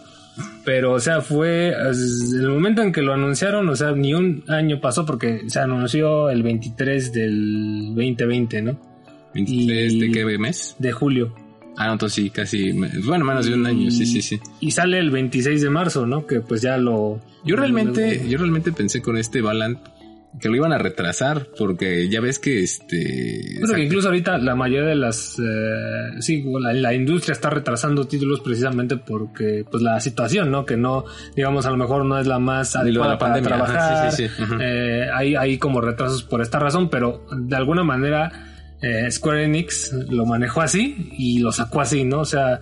pero o sea, fue es- el momento en que lo anunciaron, o sea, ni un año pasó porque se anunció el 23 del 2020, ¿no? 23 Y- de qué mes? De julio. Ah, no, entonces sí, casi, bueno, menos de un año, sí, sí, sí. Y sale el 26 de marzo, ¿no? Que pues ya lo... Yo realmente, yo realmente pensé con este Balan que lo iban a retrasar porque ya ves que este... Bueno, que incluso ahorita la mayoría de las... eh, sí, la, la industria está retrasando títulos precisamente porque pues la situación, ¿no? Que no, digamos, a lo mejor no es la más la adecuada para pandemia, ajá, trabajar. sí, sí, sí. Eh, hay, hay como retrasos por esta razón, pero de alguna manera eh, Square Enix lo manejó así y lo sacó así, ¿no? O sea,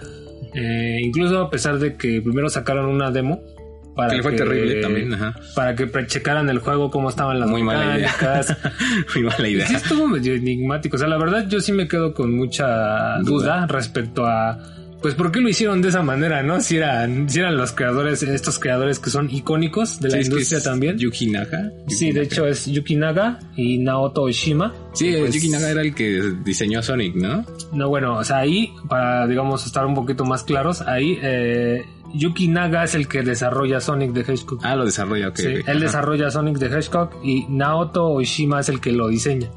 eh, incluso a pesar de que primero sacaron una demo para Que le fue terrible también, ajá. para que checaran el juego cómo estaban las Muy mala idea. Muy mala idea. Sí estuvo medio enigmático. O sea, la verdad yo sí me quedo con mucha duda, respecto a... Pues por qué lo hicieron de esa manera, ¿no? Si eran, si eran los creadores, estos creadores que son icónicos de la Sí, es que industria también. Yuki Naga. Sí, de hecho es Yuki Naga y Naoto Oshima. Sí, Pues, Yuki Naga era el que diseñó Sonic, ¿no? No, bueno, o sea, ahí, para, digamos, estar un poquito más claros, ahí eh, Yuki Naga es el que desarrolla Sonic the Hedgehog. Ah, lo desarrolla, ok. Sí, ok. él Ajá. desarrolla Sonic the Hedgehog y Naoto Oshima es el que lo diseña.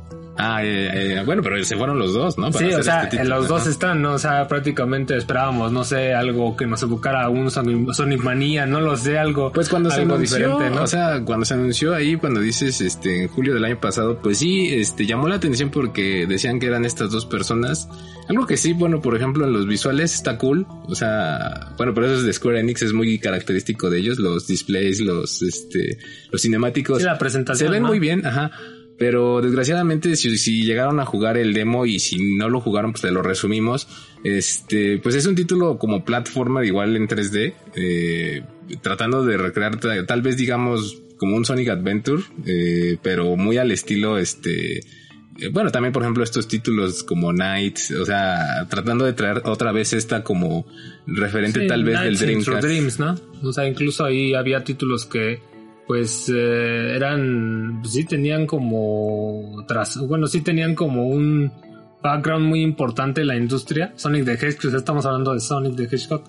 Ah, eh, eh, bueno, pero se fueron los dos, ¿no? Para Sí, o sea, este los dos están, ¿no? O sea, prácticamente esperábamos, no sé, algo que nos evocara un Sonic, Sonic Manía, no lo sé, algo, Pues cuando se algo anunció, diferente, ¿no? o sea, cuando se anunció ahí, cuando dices, este, en julio del año pasado, pues sí, este, llamó la atención porque decían que eran estas dos personas. Algo que sí, bueno, por ejemplo, en los visuales está cool, o sea, bueno, pero eso es de Square Enix, es muy característico de ellos, los displays, los, este, los cinemáticos. Sí, la presentación, Se ven ¿no? muy bien, ajá. Pero desgraciadamente, si, si llegaron a jugar el demo y si no lo jugaron, pues te lo resumimos. Este, pues es un título como platformer igual en 3D, eh, tratando de recrear ta- tal vez digamos como un Sonic Adventure, eh, pero muy al estilo este, eh, bueno, también por ejemplo estos títulos como Nights, o sea, tratando de traer otra vez esta como referente Sí, tal vez del Nights Dreamcast. Dreams, ¿no? O sea, incluso ahí había títulos que, pues, eh, eran, pues, sí tenían como, tras, bueno, sí tenían como un background muy importante en la industria. Sonic the Hedgehog, sea, estamos hablando de Sonic the Hedgehog.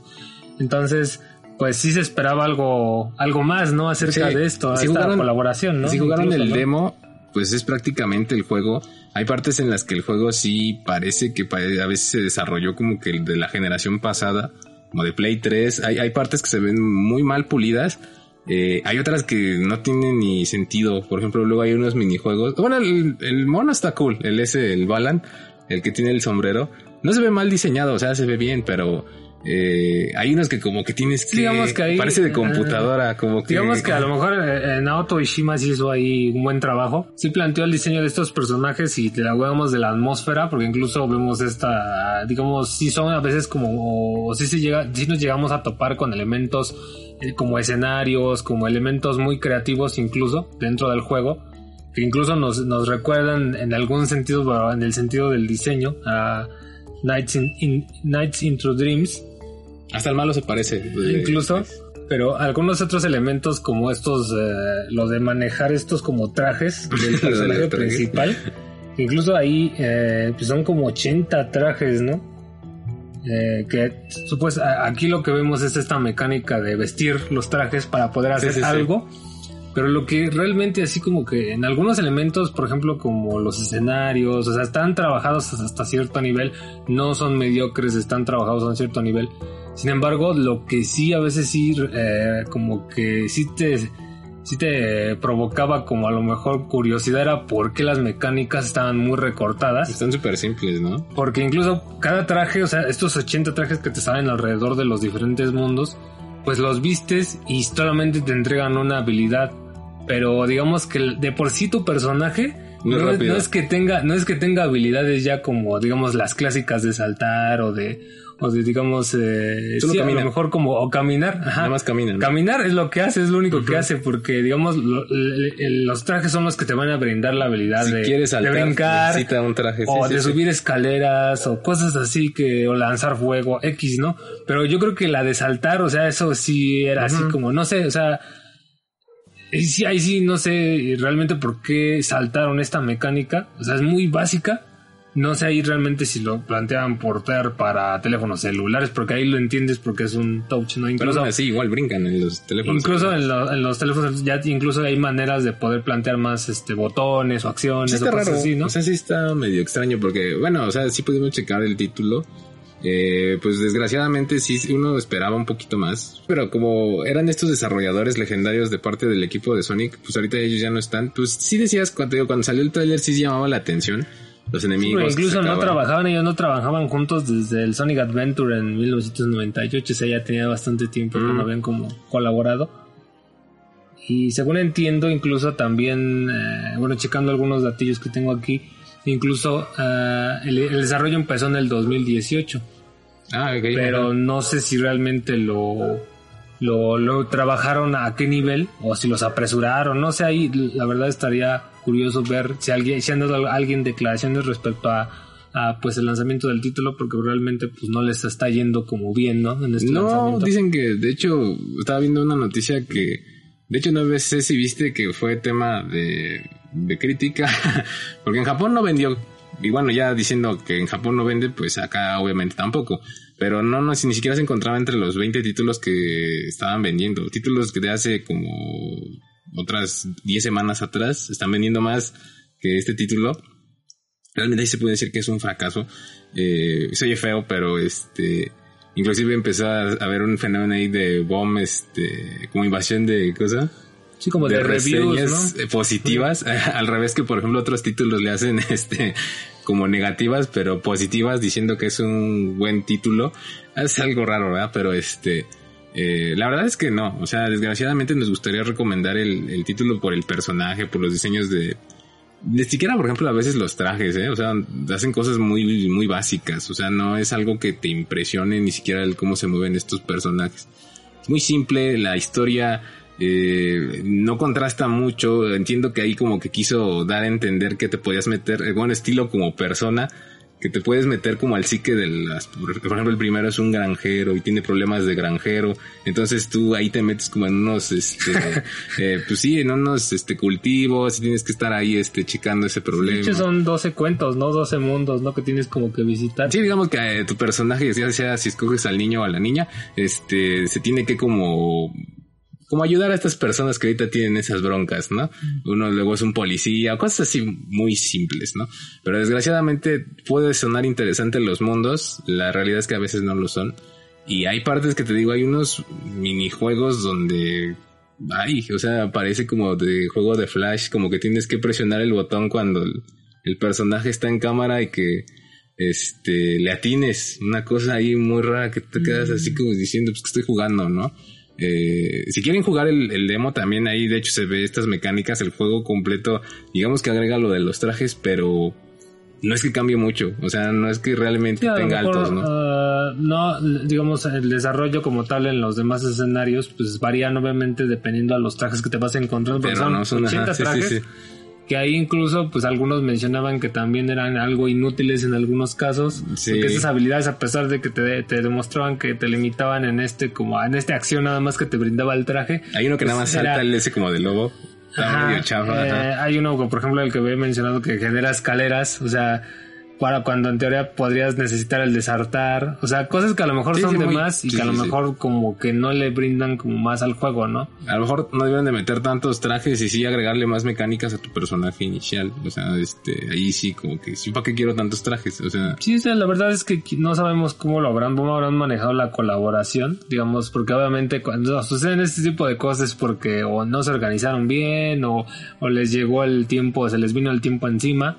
Entonces, pues sí se esperaba algo, algo más, ¿no? Acerca Sí, de esto, si esta jugaron- colaboración, ¿no? Si jugaron Incluso, el ¿no? demo, pues es prácticamente el juego. Hay partes en las que el juego sí parece que a veces se desarrolló como que el de la generación pasada, como de Play 3. Hay, hay partes que se ven muy mal pulidas. Eh, hay otras que no tienen ni sentido. Por ejemplo, luego hay unos minijuegos. Bueno, el, el mono está cool. El ese, el Balan, el que tiene el sombrero. No se ve mal diseñado, o sea, se ve bien, pero eh, hay unos que como que tienes que... Digamos que ahí, parece de eh, computadora, como que... Digamos que a lo mejor eh, Naoto Ishima sí hizo ahí un buen trabajo. Sí planteó el diseño de estos personajes y te la huevamos de la atmósfera, porque incluso vemos esta, digamos, sí son a veces como, o sí, se llega, sí nos llegamos a topar con elementos eh, como escenarios, como elementos muy creativos incluso dentro del juego, que incluso nos, nos recuerdan en algún sentido, en el sentido del diseño, a Nights, in, in- Nights into Dreams, Hasta el malo se parece. incluso. Pero algunos otros elementos como estos, eh, lo de manejar estos como trajes del personaje principal, incluso ahí eh, pues son como 80 trajes, ¿no? Eh, que pues, aquí lo que vemos es esta mecánica de vestir los trajes para poder hacer sí, sí. algo. Pero lo que realmente así como que en algunos elementos, por ejemplo, como los escenarios, o sea, están trabajados hasta cierto nivel, no son mediocres, están trabajados a un cierto nivel. Sin embargo, lo que sí a veces sí, eh, como que sí te, sí te provocaba como a lo mejor curiosidad era por qué las mecánicas estaban muy recortadas. Están súper simples, ¿no? Porque incluso cada traje, o sea, estos 80 trajes que te salen alrededor de los diferentes mundos, pues los vistes y solamente te entregan una habilidad. Pero digamos que de por sí tu personaje Muy no, es- rápido. no es que tenga, no es que tenga habilidades ya como, digamos, las clásicas de saltar o de, o de digamos, eh, Solo sí, a camina. lo mejor como, o caminar. Ajá. Nada más caminan. Caminar es lo que hace, es lo único que hace, porque digamos, lo- los trajes son los que te van a brindar la habilidad si de, quieres saltar, de brincar, necesita un traje. o sí, de sí, subir escaleras o cosas así que o lanzar fuego X, ¿no? Pero yo creo que la de saltar, o sea, eso sí era así como no sé, o sea, y sí, ahí sí no sé realmente por qué saltaron esta mecánica, o sea, es muy básica. No sé ahí realmente si lo plantean portar para teléfonos celulares, porque ahí lo entiendes porque es un touch, ¿no? Pero Incluso aún así, igual brincan en los teléfonos. Incluso en, lo- en los teléfonos ya incluso hay maneras de poder plantear más este botones o acciones Sí o está cosas raro, así, ¿no? o sea, sí está medio extraño porque, bueno, o sea, sí pudimos checar el título. Eh, pues desgraciadamente sí uno esperaba un poquito más, pero como eran estos desarrolladores legendarios de parte del equipo de Sonic, pues ahorita ellos ya no están. Pues sí decías cuando, digo, cuando salió el tráiler sí llamaba la atención los enemigos. Que incluso no trabajaban, ellos no trabajaban juntos desde el Sonic Adventure en 1998, o sea, ya tenía bastante tiempo que Mm. no habían como colaborado. Y según entiendo, incluso también, eh, bueno, checando algunos datillos que tengo aquí, incluso eh, el, el desarrollo empezó en el 2018, Ah, pero no sé si realmente lo, lo, lo trabajaron a qué nivel o si los apresuraron, no sé, ahí la verdad estaría curioso ver si alguien, si han dado a alguien declaraciones respecto a, a, pues el lanzamiento del título porque realmente pues no les está yendo como bien, ¿no? En este No, lanzamiento. dicen que, de hecho, estaba viendo una noticia que, de hecho, no sé si viste que fue tema de, de crítica, porque en Japón no vendió, y bueno, ya diciendo que en Japón no vende, pues acá obviamente tampoco, pero no, no, ni siquiera se encontraba entre los 20 títulos que estaban vendiendo, títulos que de hace como otras 10 semanas atrás están vendiendo más que este título. Realmente ahí se puede decir que es un fracaso. Eh, se oye feo, pero este, inclusive empezó a haber un fenómeno ahí de bomb, este, como invasión de cosas. Sí, como de, reviews, reseñas ¿no? eh, positivas, al revés que por ejemplo otros títulos le hacen este como negativas pero positivas diciendo que es un buen título. Es algo raro, ¿verdad? Pero este eh, la verdad es que no, o sea, desgraciadamente nos gustaría recomendar el, el título por el personaje, por los diseños de ni siquiera, por ejemplo, a veces los trajes, ¿eh? O sea, hacen cosas muy, muy básicas. O sea, no es algo que te impresione ni siquiera el cómo se mueven estos personajes. Es muy simple, la historia eh, no contrasta mucho. Entiendo que ahí como que quiso dar a entender que te podías meter, eh, bueno, estilo como persona, que te puedes meter como al psique de las, por ejemplo, el primero es un granjero y tiene problemas de granjero. Entonces tú ahí te metes como en unos, este, eh, pues sí, en unos, este, cultivos y tienes que estar ahí, este, checando ese problema. De hecho son 12 cuentos, ¿no? 12 mundos, ¿no? Que tienes como que visitar. Sí, digamos que eh, tu personaje, ya sea si escoges al niño o a la niña, este, se tiene que como, como ayudar a estas personas que ahorita tienen esas broncas, ¿no? Uno luego es un policía, cosas así muy simples, ¿no? Pero desgraciadamente puede sonar interesante los mundos, la realidad es que a veces no lo son. Y hay partes que te digo, hay unos minijuegos donde Ay, o sea, parece como de juego de flash, como que tienes que presionar el botón cuando el, el personaje está en cámara y que este le atines. Una cosa ahí muy rara que te quedas así como diciendo pues que estoy jugando, ¿no? Eh, si quieren jugar el, el demo también ahí de hecho se ve estas mecánicas, el juego completo, digamos que agrega lo de los trajes, pero no es que cambie mucho, o sea, no es que realmente Sí, tenga mejor, altos, ¿no? ah, no, digamos, el desarrollo como tal en los demás escenarios, pues varían obviamente dependiendo a los trajes que te vas a encontrar. pero son no son 80 ajá, sí, sí, trajes. sí. Que ahí incluso pues algunos mencionaban que también eran algo inútiles en algunos casos Sí. porque esas habilidades a pesar de que te, te demostraban que te limitaban en este como en este acción nada más que te brindaba el traje Hay uno que nada más Pues era- salta el ese como de lobo. Ajá, medio chafa. eh, hay uno, por ejemplo, el que había mencionado que genera escaleras, o sea, para cuando en teoría podrías necesitar el desartar, o sea, cosas que a lo mejor Sí, son sí, de muy- más y sí, que a lo mejor como que no le brindan como más al juego, ¿no? A lo mejor no deben de meter tantos trajes y sí agregarle más mecánicas a tu personaje inicial. O sea, este, ahí sí como que sí, ¿para qué quiero tantos trajes? O sea, Sí, o sea, la verdad es que no sabemos cómo lo habrán, cómo habrán manejado la colaboración, digamos, porque obviamente cuando suceden este tipo de cosas es porque o no se organizaron bien o, o les llegó el tiempo, se les vino el tiempo encima.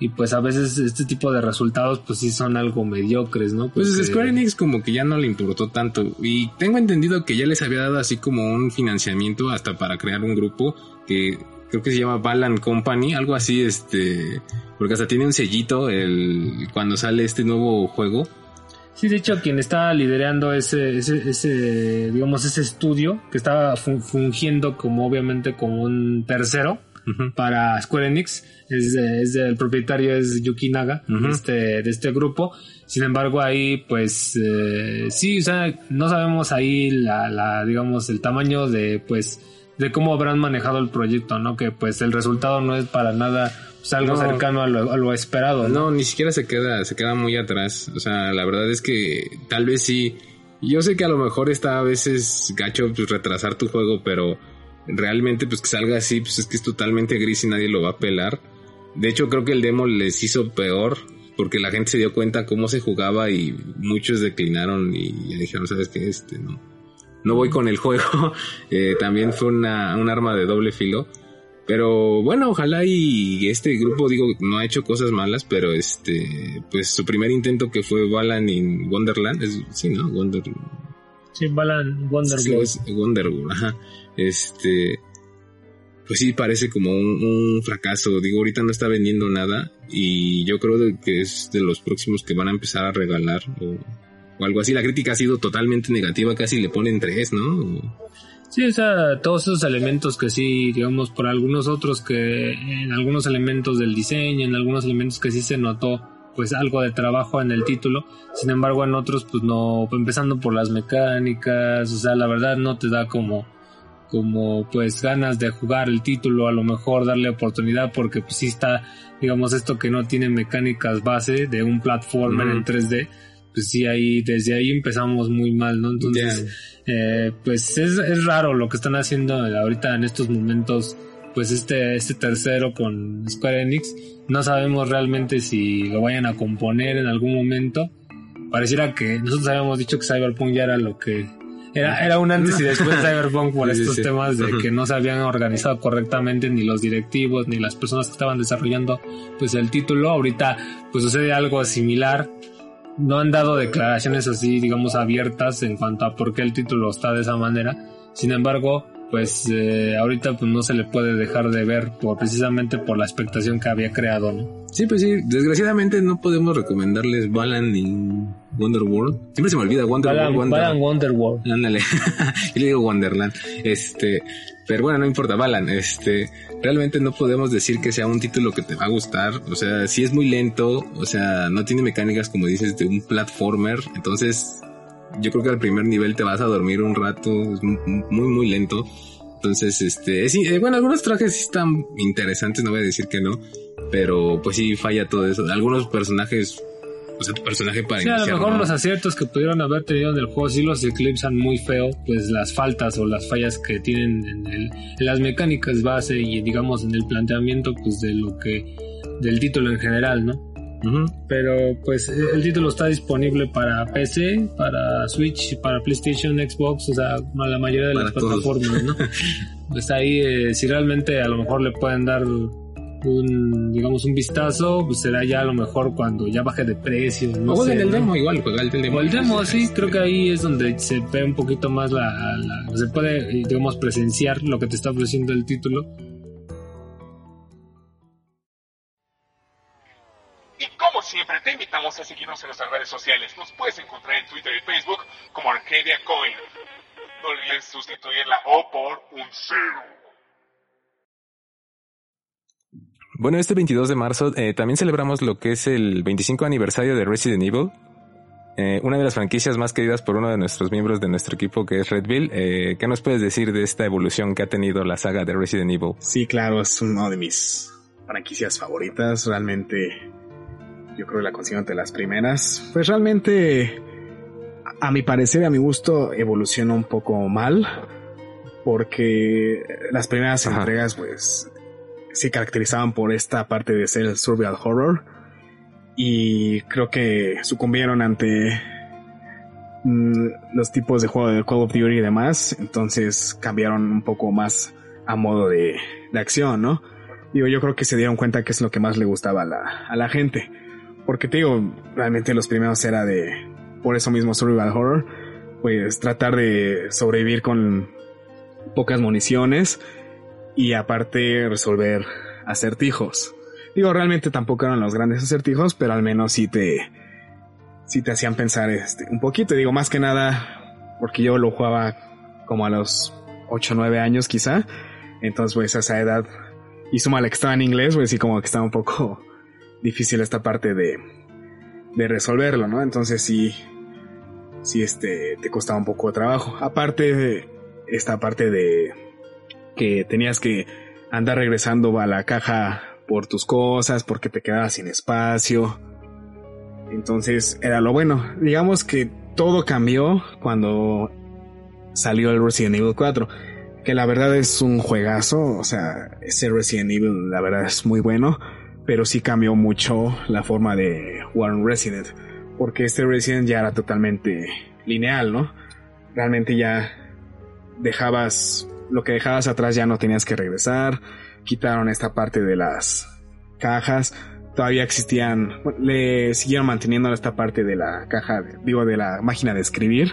Y pues a veces este tipo de resultados pues sí son algo mediocres, ¿no? Pues Porque- Square Enix como que ya no le importó tanto y tengo entendido que ya les había dado así como un financiamiento hasta para crear un grupo que creo que se llama Balan Company, algo así, este, porque hasta tiene un sellito el cuando sale este nuevo juego. Sí, de hecho, quien está liderando ese, ese, ese digamos, ese estudio, que estaba fu- fungiendo como obviamente como un tercero para Square Enix, es, es el propietario es Yuki Naga, este, de este grupo. Sin embargo, ahí, pues, eh, sí, o sea, no sabemos ahí la, la, digamos, el tamaño de, pues, de cómo habrán manejado el proyecto, ¿no? Que, pues, el resultado no es para nada, pues, algo No. cercano a lo, a lo esperado, ¿no? No, ni siquiera se queda, se queda muy atrás. O sea, la verdad es que tal vez sí. Yo sé que a lo mejor está a veces gacho pues, retrasar tu juego, pero realmente pues que salga así, pues es que es totalmente gris y nadie lo va a pelar. De hecho, creo que el demo les hizo peor porque la gente se dio cuenta cómo se jugaba y muchos declinaron y ya dijeron, ¿sabes qué? Este, no. No voy con el juego. Eh, también fue una, un arma de doble filo. Pero bueno, ojalá y este grupo, digo, no ha hecho cosas malas, pero este, pues su primer intento que fue Balan in Wonderland, es, sí, ¿no? Wonder, Sí, Balan Wonder sí, es Wonderworld, ajá. Este, pues sí, parece como un, fracaso. Digo, ahorita no está vendiendo nada y yo creo que es de los próximos que van a empezar a regalar o, algo así. La crítica ha sido totalmente negativa, casi le ponen tres, ¿no? Sí, o sea, todos esos elementos que sí, digamos, por algunos otros que en algunos elementos del diseño, en algunos elementos que sí se notó pues algo de trabajo en el título, sin embargo en otros pues no, empezando por las mecánicas, o sea, la verdad no te da como como pues ganas de jugar el título, a lo mejor darle oportunidad porque pues sí está, digamos, esto que no tiene mecánicas base de un platformer en 3D, pues sí ahí, desde ahí empezamos muy mal, ¿no? Entonces, eh, pues es, es raro lo que están haciendo ahorita en estos momentos pues este este tercero con Square Enix. No sabemos realmente si lo vayan a componer en algún momento. Pareciera que nosotros habíamos dicho que Cyberpunk ya era lo que era, era un antes y después de Cyberpunk por Sí, estos sí. temas de que no se habían organizado correctamente ni los directivos ni las personas que estaban desarrollando pues el título ahorita pues sucede algo similar no han dado declaraciones así, digamos, abiertas en cuanto a por qué el título está de esa manera. Sin embargo, pues eh, ahorita pues no se le puede dejar de ver por precisamente por la expectación que había creado, ¿no? Sí, pues sí, desgraciadamente no podemos recomendarles Balan in Wonderworld. Siempre se me olvida Wonderworld. Wonder- Balan Wonderworld. Ándale, yo le digo Wonderland. Este, pero bueno, no importa, Balan. Este, realmente no podemos decir que sea un título que te va a gustar. O sea, si es muy lento, o sea, no tiene mecánicas como dices de un platformer. Entonces, yo creo que al primer nivel te vas a dormir un rato, es mu- muy, muy lento. Entonces, este, es- eh, bueno, algunos trajes están interesantes, no voy a decir que no, pero pues sí falla todo eso. Algunos personajes, o sea, tu personaje para Sí, a lo iniciar, mejor ¿no? los aciertos que pudieron haber tenido en el juego sí los eclipsan muy feo, pues las faltas o las fallas que tienen en, el- en las mecánicas base y digamos en el planteamiento pues de lo que del título en general, ¿no? Ujú. pero pues el título está disponible para PC, para Switch, para PlayStation, Xbox, o sea, a la mayoría de las Para todos. plataformas, ¿no? pues ahí eh, si realmente a lo mejor le pueden dar un digamos un vistazo, pues será ya a lo mejor cuando ya baje de precio, no o sé, el ¿no? demo igual, juega el demo. O el demo, sí, Este, creo que ahí es donde se ve un poquito más la, la- se puede, digamos, presenciar lo que te está ofreciendo el título. A seguirnos en nuestras redes sociales. Nos puedes encontrar en Twitter y Facebook como Arcadia Coin. No olvides sustituir la O por un cero. Bueno, este 22 de marzo eh, también celebramos lo que es el 25 aniversario de Resident Evil. Eh, una de las franquicias más queridas por uno de nuestros miembros de nuestro equipo que es Redville. Eh, ¿Qué nos puedes decir de esta evolución que ha tenido la saga de Resident Evil? Sí, claro, es una de mis franquicias favoritas. Realmente, yo creo que la consigo entre las primeras. Pues realmente, a mi parecer, a mi gusto, evoluciona un poco mal. Porque las primeras Ajá. entregas, pues, se caracterizaban por esta parte de ser el survival horror. Y creo que sucumbieron ante mm, los tipos de juego de Call of Duty y demás. Entonces cambiaron un poco más a modo de, de acción, ¿no? Digo, yo creo que se dieron cuenta que es lo que más le gustaba a la, a la gente. Porque te digo, realmente los primeros era de, por eso mismo survival horror, pues tratar de sobrevivir con pocas municiones y aparte resolver acertijos. Digo, realmente tampoco eran los grandes acertijos, pero al menos sí te, sí te hacían pensar este, un poquito. Digo, más que nada, porque yo lo jugaba como a los 8 o 9 años quizá. Entonces, pues a esa edad, y súmale que estaba en inglés, pues sí como que estaba un poco difícil esta parte de, de resolverlo, ¿no? Entonces sí, sí este, te costaba un poco de trabajo. Aparte, esta parte de que tenías que andar regresando a la caja por tus cosas, porque te quedabas sin espacio. Entonces era lo bueno. Digamos que todo cambió cuando salió el Resident Evil 4. Que la verdad es un juegazo. O sea, ese Resident Evil la verdad es muy bueno. Pero sí cambió mucho la forma de jugar Resident. Porque este Resident ya era totalmente lineal, ¿no? Realmente ya dejabas lo que dejabas atrás ya no tenías que regresar. Quitaron esta parte de las cajas. Todavía existían, le siguieron manteniendo esta parte de la caja, digo, de la máquina de escribir.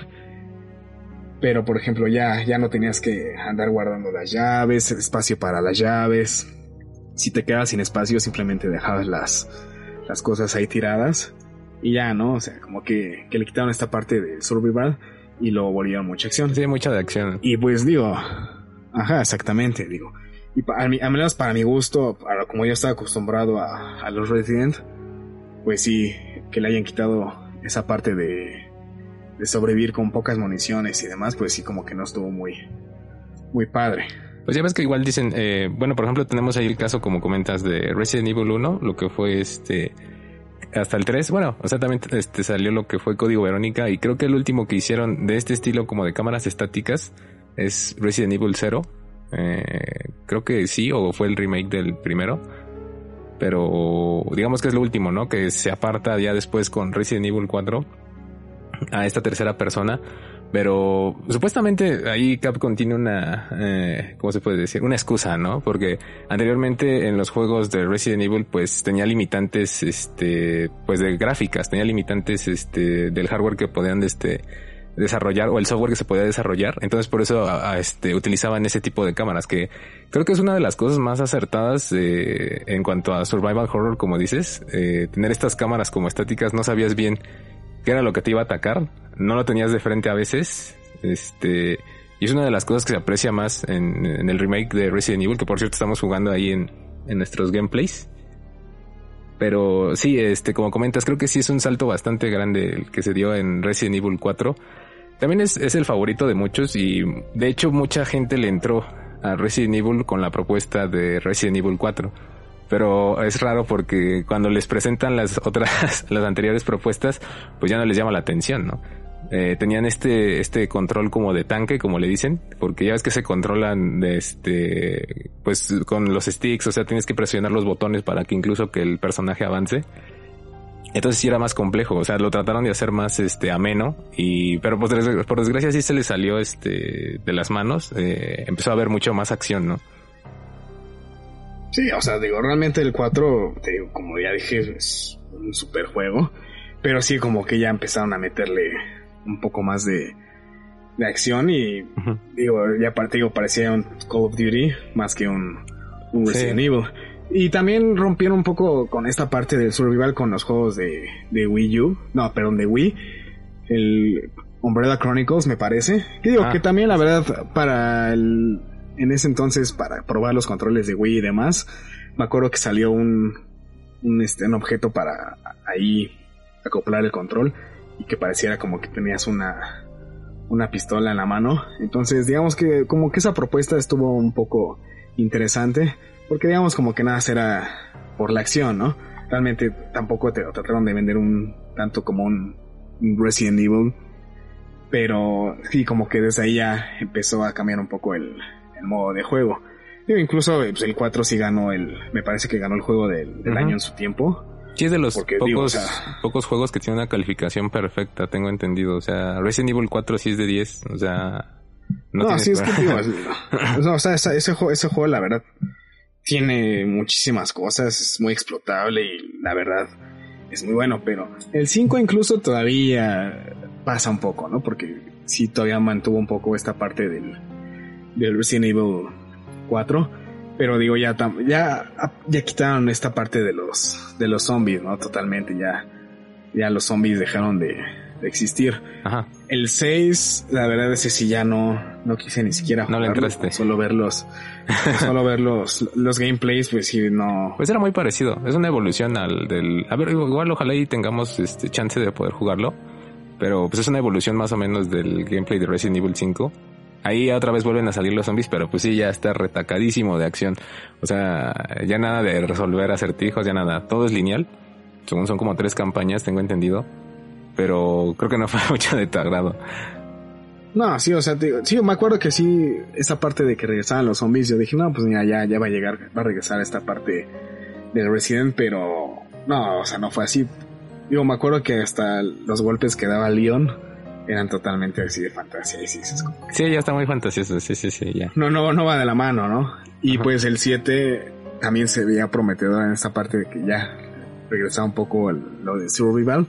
Pero, por ejemplo, ya, ya no tenías que andar guardando las llaves, el espacio para las llaves. Si te quedabas sin espacio, simplemente dejabas las, las cosas ahí tiradas. Y ya, ¿no? O sea, como que, que le quitaron esta parte de survival y lo volvieron mucha acción. Sí, mucha de acción. Y pues digo, ajá, exactamente, digo. Y pa- a menos para mi gusto, para como yo estaba acostumbrado a, a los Resident, pues sí, que le hayan quitado esa parte de, de sobrevivir con pocas municiones y demás, pues sí, como que no estuvo muy, muy padre. Pues ya ves que igual dicen, eh, bueno, por ejemplo, tenemos ahí el caso, como comentas, de Resident Evil 1, lo que fue este hasta el 3. Bueno, o sea, también este salió lo que fue Código Verónica y creo que el último que hicieron de este estilo como de cámaras estáticas es Resident Evil 0. Eh, creo que sí, o fue el remake del primero. Pero digamos que es lo último, ¿no? Que se aparta ya después con Resident Evil 4 a esta tercera persona. Pero supuestamente ahí Capcom tiene una, eh, ¿cómo se puede decir? Una excusa, ¿no? Porque anteriormente en los juegos de Resident Evil pues tenía limitantes, este, pues de gráficas, tenía limitantes, este, del hardware que podían, este, desarrollar o el software que se podía desarrollar. Entonces por eso este, utilizaban ese tipo de cámaras que creo que es una de las cosas más acertadas eh, en cuanto a survival horror, como dices. Eh, tener estas cámaras como estáticas no sabías bien qué era lo que te iba a atacar. No lo tenías de frente a veces. Este, y es una de las cosas que se aprecia más en, el remake de Resident Evil, que por cierto estamos jugando ahí en, en nuestros gameplays. Pero sí, este, como comentas, creo que sí es un salto bastante grande el que se dio en Resident Evil 4. También es, es el favorito de muchos y de hecho mucha gente le entró a Resident Evil con la propuesta de Resident Evil 4. Pero es raro porque cuando les presentan las otras, las anteriores propuestas, pues ya no les llama la atención, ¿no? Eh, tenían este, este control como de tanque, como le dicen, porque ya ves que se controlan de este, pues con los sticks, o sea, tienes que presionar los botones para que incluso que el personaje avance. Entonces sí era más complejo, o sea, lo trataron de hacer más este ameno y pero desgra- por desgracia sí se le salió este de las manos, eh, empezó a haber mucho más acción, ¿no? Sí, o sea, digo, realmente el 4, te digo, como ya dije, es un super juego. Pero sí, como que ya empezaron a meterle un poco más de, de acción y Ujú. digo, ya aparte digo, parecía un Call of Duty más que un, un Sí. Resident Evil. Y también rompieron un poco con esta parte del survival con los juegos de, de Wii U. No, perdón, de Wii. El Umbrella Chronicles, me parece. Que digo Ah. que también, la verdad, para el, en ese entonces, para probar los controles de Wii y demás, me acuerdo que salió un, un, este, un objeto para ahí acoplar el control y que pareciera como que tenías una, una pistola en la mano. Entonces, digamos que como que esa propuesta estuvo un poco interesante, porque digamos como que nada era por la acción, ¿no? Realmente tampoco te trataron de vender un tanto como un Resident Evil, pero sí, como que desde ahí ya empezó a cambiar un poco el, el modo de juego. Digo, incluso pues, el 4 sí ganó el, me parece que ganó el juego del, año en su tiempo. Sí, es de los Porque, pocos, digo, o sea- pocos juegos que tienen una calificación perfecta, tengo entendido. O sea, Resident Evil 4 sí es de 10. O sea, no, No, tiene- sí, es que digo, no, o sea, ese, juego, ese juego, la verdad, tiene muchísimas cosas, es muy explotable y la verdad es muy bueno, pero el 5 incluso todavía pasa un poco, ¿no? Porque sí todavía mantuvo un poco esta parte del, del Resident Evil 4, pero digo, ya, tam- ya, ya quitaron esta parte de los, de los zombies, ¿no? Totalmente, ya, ya los zombies dejaron de, de existir. Ajá. El 6, la verdad es que sí ya no, no quise ni siquiera No le jugarlo, entraste. Solo ver los, solo ver los, los gameplays, pues sí, no. Pues era muy parecido. Es una evolución al del... A ver, igual ojalá y tengamos este chance de poder jugarlo. Pero pues es una evolución más o menos del gameplay de Resident Evil 5. Ahí otra vez vuelven a salir los zombies, pero pues sí, ya está retacadísimo de acción. O sea, ya nada de resolver acertijos, ya nada. Todo es lineal. Según son como tres campañas, tengo entendido. Pero creo que no fue mucho de tu agrado. No, sí, o sea, te sí, me acuerdo que sí, esa parte de que regresaban los zombies, yo dije, no, pues mira, ya, ya va a llegar, va a regresar esta parte del Resident, pero no, o sea, no fue así. Digo, me acuerdo que hasta los golpes que daba Leon eran totalmente así de fantasía. Y sí, es como- Sí, ya está muy fantasioso. Sí, sí, sí, ya. no, no, no va de la mano, ¿no? Y Ajá. pues el 7 también se veía prometedor en esta parte de que ya regresaba un poco el- lo de survival,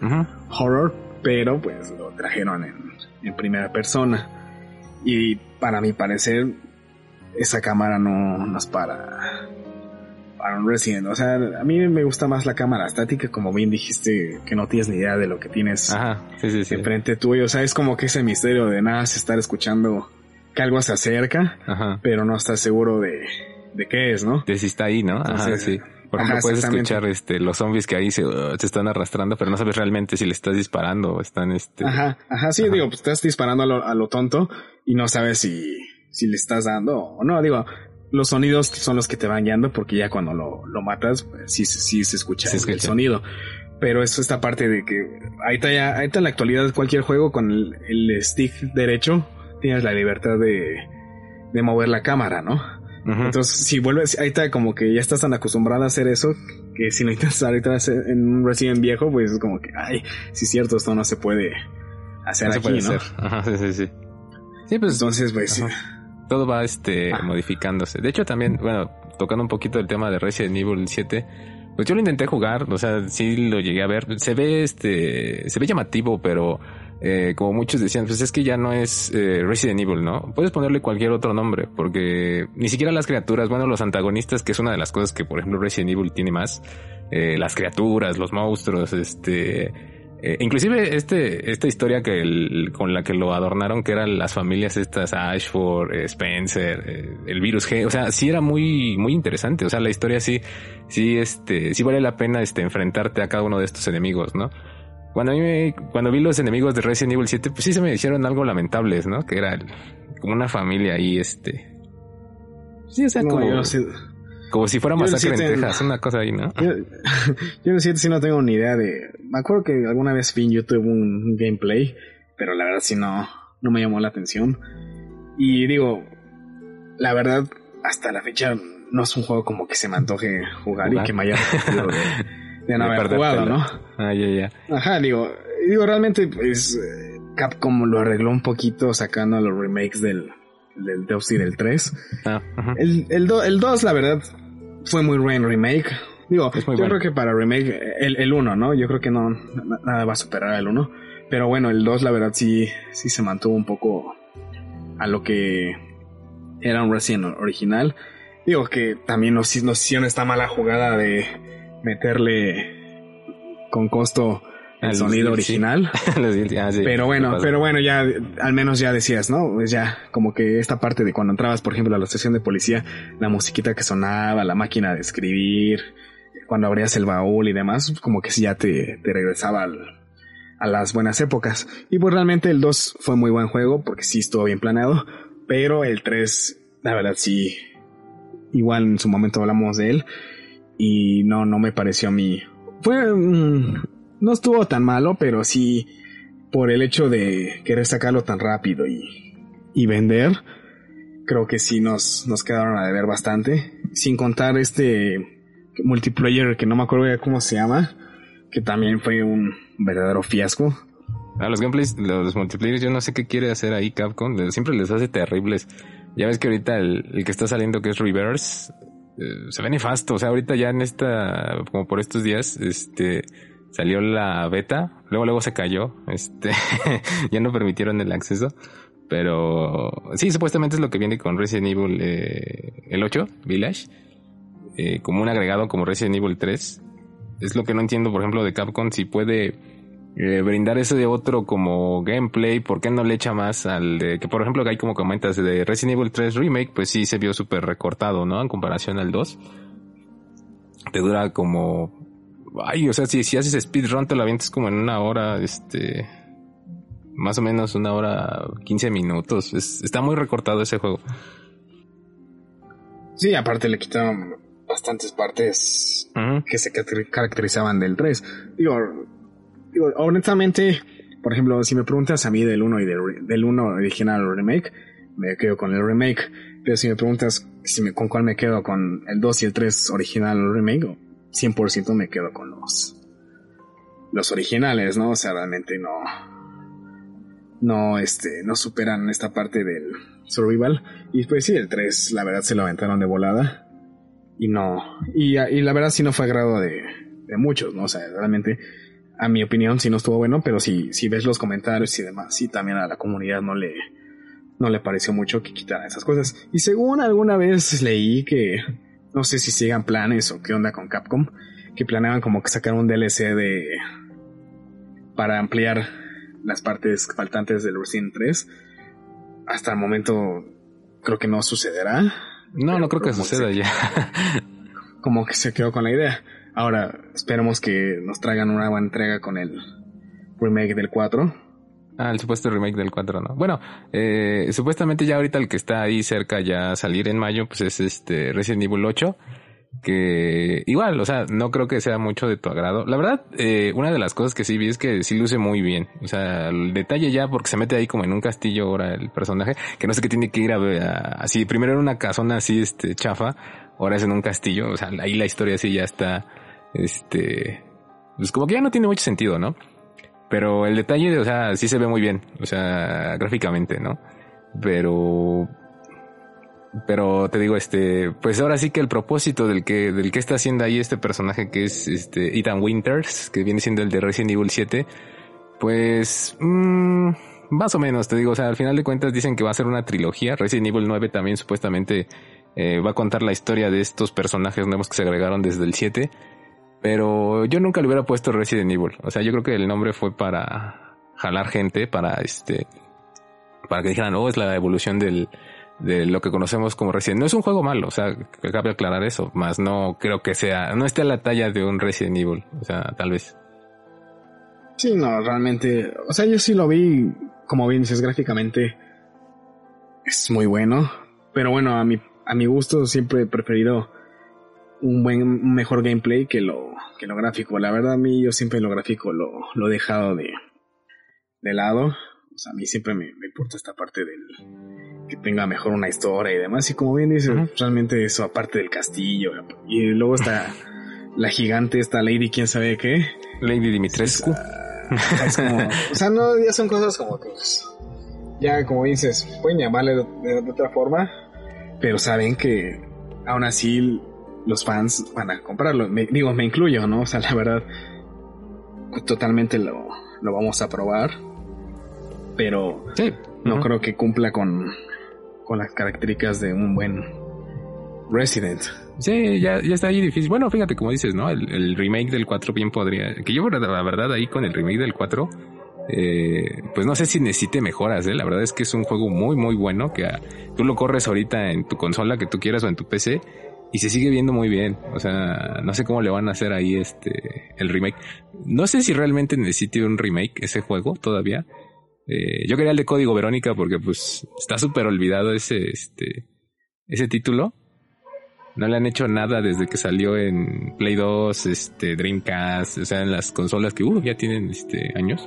horror, pero pues lo trajeron en, en primera persona. Y para mi parecer, esa cámara no, no es para, para un Resident. O sea, a mí me gusta más la cámara estática, como bien dijiste, que no tienes ni idea de lo que tienes Ajá, sí, sí, sí. enfrente tuyo. O sea, es como que ese misterio de nada, es estar escuchando que algo se acerca, Ajá. pero no estás seguro de, de qué es, ¿no? De si está ahí, ¿no? Ajá, Entonces, sí. Por ajá, ejemplo, puedes exactamente. escuchar este, los zombies que ahí se, uh, se están arrastrando, pero no sabes realmente si le estás disparando o están este. Ajá, ajá, sí, Ajá. digo, pues estás disparando a lo, a lo tonto y no sabes si, si le estás dando o no. Digo, los sonidos son los que te van guiando porque ya cuando lo, lo matas, pues, sí, sí se escucha, el- sonido. Pero es esta parte de que ahorita ya, ahorita en la actualidad cualquier juego con el, el stick derecho tienes la libertad de, de mover la cámara, ¿no? Entonces, si vuelves, ahorita como que ya estás tan acostumbrado a hacer eso, que si lo intentas ahorita hacer en un Resident viejo, pues es como que, ay, sí es cierto, esto no se puede hacer No se aquí, puede ¿no? hacer. Ajá, sí, sí, sí. Sí, pues Entonces, pues. Todo va este Ajá. modificándose. De hecho, también, bueno, tocando un poquito el tema de Resident Evil 7, pues yo lo intenté jugar, o sea, sí lo llegué a ver. Se ve este, se ve llamativo, pero eh, como muchos decían, pues es que ya no es eh, Resident Evil, ¿no? Puedes ponerle cualquier otro nombre, porque ni siquiera las criaturas, bueno, los antagonistas, que es una de las cosas que, por ejemplo, Resident Evil tiene más, eh, las criaturas, los monstruos, este, eh, inclusive este, esta historia que el- con la que lo adornaron, que eran las familias estas, Ashford, eh, Spencer, eh, el virus G, o sea, sí era muy, muy interesante. O sea, la historia sí, sí, este, sí vale la pena este, enfrentarte a cada uno de estos enemigos, ¿no? Cuando a mí me- cuando vi los enemigos de Resident Evil 7, pues sí se me hicieron algo lamentables, ¿no? Que era como una familia ahí, este. Sí, o sea, No, como, yo no sé. Como si fuera masacre en 7 Texas, una cosa ahí, ¿no? Yo, yo en el 7 sí no tengo ni idea de. Me acuerdo que alguna vez vi en YouTube un, un gameplay, pero la verdad sí no, no me llamó la atención. Y digo, la verdad, hasta la fecha no es un juego como que se me antoje jugar, Jugar. y que me haya de, de no haber jugado. ¿no? Ah, ya, ya. Ajá, digo, digo, realmente, pues, Capcom lo arregló un poquito sacando los remakes del, del Deus y del 3. Ah, ajá. El, el, do- el 2, la verdad, fue muy buen remake. Digo, Es muy yo bueno. creo que para remake, el, el 1, ¿no? Yo creo que no, na- nada va a superar al 1. Pero bueno, el 2, la verdad, sí, sí se mantuvo un poco a lo que era un Resident original. Digo que también nos, nos hicieron esta mala jugada de meterle con costo el sonido sí. original. Los ah, sí. Pero bueno, pero bueno, ya al menos ya decías, ¿no? Pues ya como que esta parte de cuando entrabas, por ejemplo, a la estación de policía, la musiquita que sonaba, la máquina de escribir, cuando abrías el baúl y demás, como que sí ya te, te regresaba al- a las buenas épocas. Y pues realmente el 2 fue muy buen juego porque sí estuvo bien planeado, pero el 3, la verdad sí, igual en su momento hablamos de él y no, no me pareció a mí. Fue, no estuvo tan malo, pero sí por el hecho de querer sacarlo tan rápido y, y vender, creo que sí nos, nos quedaron a deber bastante. Sin contar este multiplayer que no me acuerdo ya cómo se llama, que también fue un verdadero fiasco. Ah, los gameplays, los multiplayers, yo no sé qué quiere hacer ahí Capcom. Siempre les hace terribles. Ya ves que ahorita el, el que está saliendo, que es Reverse, eh, se ve nefasto. O sea, ahorita ya en esta, como por estos días, este, salió la beta. Luego, luego se cayó. Este, ya no permitieron el acceso. Pero sí, supuestamente es lo que viene con Resident Evil, eh, el 8, Village. eh, como un agregado como Resident Evil 3. Es lo que no entiendo, por ejemplo, de Capcom, si puede eh, brindar ese de otro como gameplay, ¿por qué no le echa más al de que, por ejemplo, que hay como comentas de Resident Evil 3 Remake, pues sí se vio súper recortado, ¿no? En comparación al 2. Te dura como... Ay, o sea, si, si haces speedrun te lo avientas como en una hora, este... Más o menos una hora, 15 minutos. Es- está muy recortado ese juego. Sí, aparte le quitaron bastantes partes que se caracter- caracterizaban del 3. Digo, digo, honestamente, por ejemplo, si me preguntas a mí del 1 y del, del 1 original o remake, me quedo con el remake. Pero si me preguntas si me, con cuál me quedo, con el 2 y el 3 original o remake, 100% me quedo con los, los originales, ¿no? O sea, realmente no, no, este, no superan esta parte del survival. Y pues sí, el 3, la verdad, se lo aventaron de volada. Y no, y, y la verdad sí no fue agrado de, de muchos, ¿no? O sea, realmente, a mi opinión, sí no estuvo bueno, pero si, si ves los comentarios y demás, sí también a la comunidad no le, no le pareció mucho que quitaran esas cosas. Y según alguna vez leí que, no sé si sigan planes o qué onda con Capcom, que planeaban como que sacar un DLC de, para ampliar las partes faltantes del Resident 3. Hasta el momento creo que no sucederá. No, no creo que suceda ya. Como que se quedó con la idea. Ahora, esperemos que nos traigan una buena entrega con el remake del 4. Ah, el supuesto remake del 4, ¿no? Bueno, eh, supuestamente ya ahorita el que está ahí cerca ya a salir en mayo, pues es este Resident Evil 8. Que igual, o sea, no creo que sea mucho de tu agrado. La verdad, eh, una de las cosas que sí vi es que sí luce muy bien. O sea, el detalle ya, porque se mete ahí como en un castillo ahora el personaje, que no sé qué tiene que ir a ver, a- así, primero en una casona así, este, chafa, ahora es en un castillo. O sea, ahí la historia sí ya está, este, pues como que ya no tiene mucho sentido, ¿no? Pero el detalle, o sea, sí se ve muy bien, o sea, gráficamente, ¿no? Pero pero te digo, este, pues ahora sí que el propósito del que, del que está haciendo ahí este personaje que es este Ethan Winters, que viene siendo el de Resident Evil 7, pues mm, más o menos, te digo, o sea, al final de cuentas dicen que va a ser una trilogía. Resident Evil 9 también supuestamente eh, va a contar la historia de estos personajes nuevos que se agregaron desde el 7. Pero yo nunca le hubiera puesto Resident Evil. O sea, yo creo que el nombre fue para jalar gente, para este, para que dijeran, oh, es la evolución del, de lo que conocemos como Resident. No es un juego malo, o sea, cabe aclarar eso, más no creo que sea, no esté a la talla de un Resident Evil, o sea, tal vez. Sí, no, realmente, o sea, yo sí lo vi, como bien dices, gráficamente es muy bueno, pero bueno, a mi, a mi gusto siempre he preferido un buen, un mejor gameplay que lo, que lo gráfico. La verdad, a mí yo siempre lo gráfico lo, lo he dejado de, de lado. O sea, a mí siempre me, me importa esta parte del que tenga mejor una historia y demás. Y como bien dices, realmente eso, aparte del castillo. Y luego está la gigante, esta Lady, quién sabe qué. Lady Dimitrescu. Es como, o sea, no, ya son cosas como que, pues, ya como dices, pueden llamarle de, de- de otra forma, pero saben que aún así los fans van a comprarlo. Me- digo, me incluyo, ¿no? O sea, la verdad, totalmente lo, lo vamos a probar, pero Sí. no creo que cumpla con, con las características de un buen Resident. Sí, ya, ya está ahí difícil. Bueno, fíjate, como dices, ¿no? El, el remake del 4 bien podría... Que yo, la verdad, ahí con el remake del 4, eh, pues no sé si necesite mejoras, ¿eh? La verdad es que es un juego muy, muy bueno que tú lo corres ahorita en tu consola que tú quieras o en tu PC y se sigue viendo muy bien. O sea, no sé cómo le van a hacer ahí este, el remake. No sé si realmente necesite un remake ese juego todavía. Eh, yo quería el de Código Verónica porque pues está súper olvidado ese, este, ese título. No le han hecho nada desde que salió en Play 2, este, Dreamcast, o sea, en las consolas que uh, ya tienen este, años.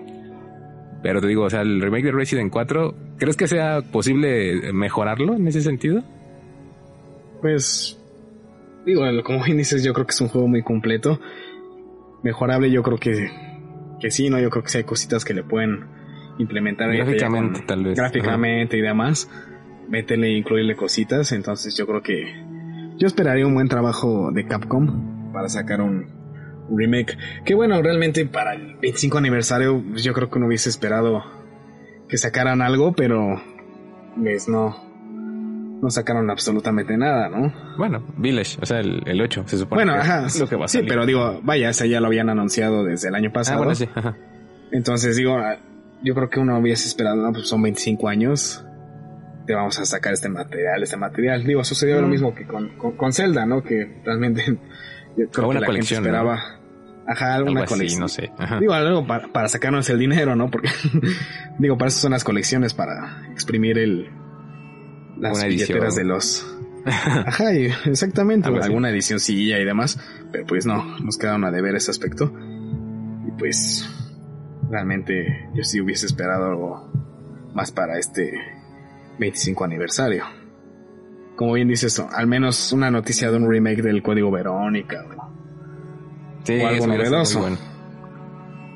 Pero te digo, o sea, el remake de Resident 4, ¿crees que sea posible mejorarlo en ese sentido? Pues, digo, como bien dices, yo creo que es un juego muy completo. Mejorable, yo creo que, que sí, ¿no? Yo creo que sí hay cositas que le pueden implementar. Gráficamente, con- tal vez. Gráficamente y demás. Métele, incluirle cositas. Entonces yo creo que yo esperaría un buen trabajo de Capcom para sacar un, un remake. Que bueno, realmente para el 25 aniversario pues, yo creo que uno hubiese esperado que sacaran algo, pero pues no, no sacaron absolutamente nada, ¿no? Bueno, Village, o sea, el, el 8, se supone. Bueno, que ajá, es lo que va a sí, salir. pero digo, vaya, ese ya lo habían anunciado desde el año Ah, pasado. bueno, sí. ajá. Entonces digo, ah, yo creo que uno hubiese esperado, no, pues son 25 años, te vamos a sacar este material, este material. Digo, sucedió lo Mm. mismo que con, con, con Zelda, ¿no? Que realmente yo creo una que la colección, gente ¿no? esperaba. Ajá, Algo una así, colección. no sé. Ajá. Digo, algo para, para sacarnos el dinero, ¿no? Porque, digo, para eso son las colecciones, para exprimir el, las Una edición. billeteras de los... Ajá, exactamente, Algo así. alguna edicióncilla y demás, pero pues no, nos quedaron a deber ese aspecto. Y pues, realmente yo sí hubiese esperado algo más para este 25 aniversario. Como bien dices, al menos una noticia de un remake del código Verónica. o- Sí, o algo novedoso. bueno.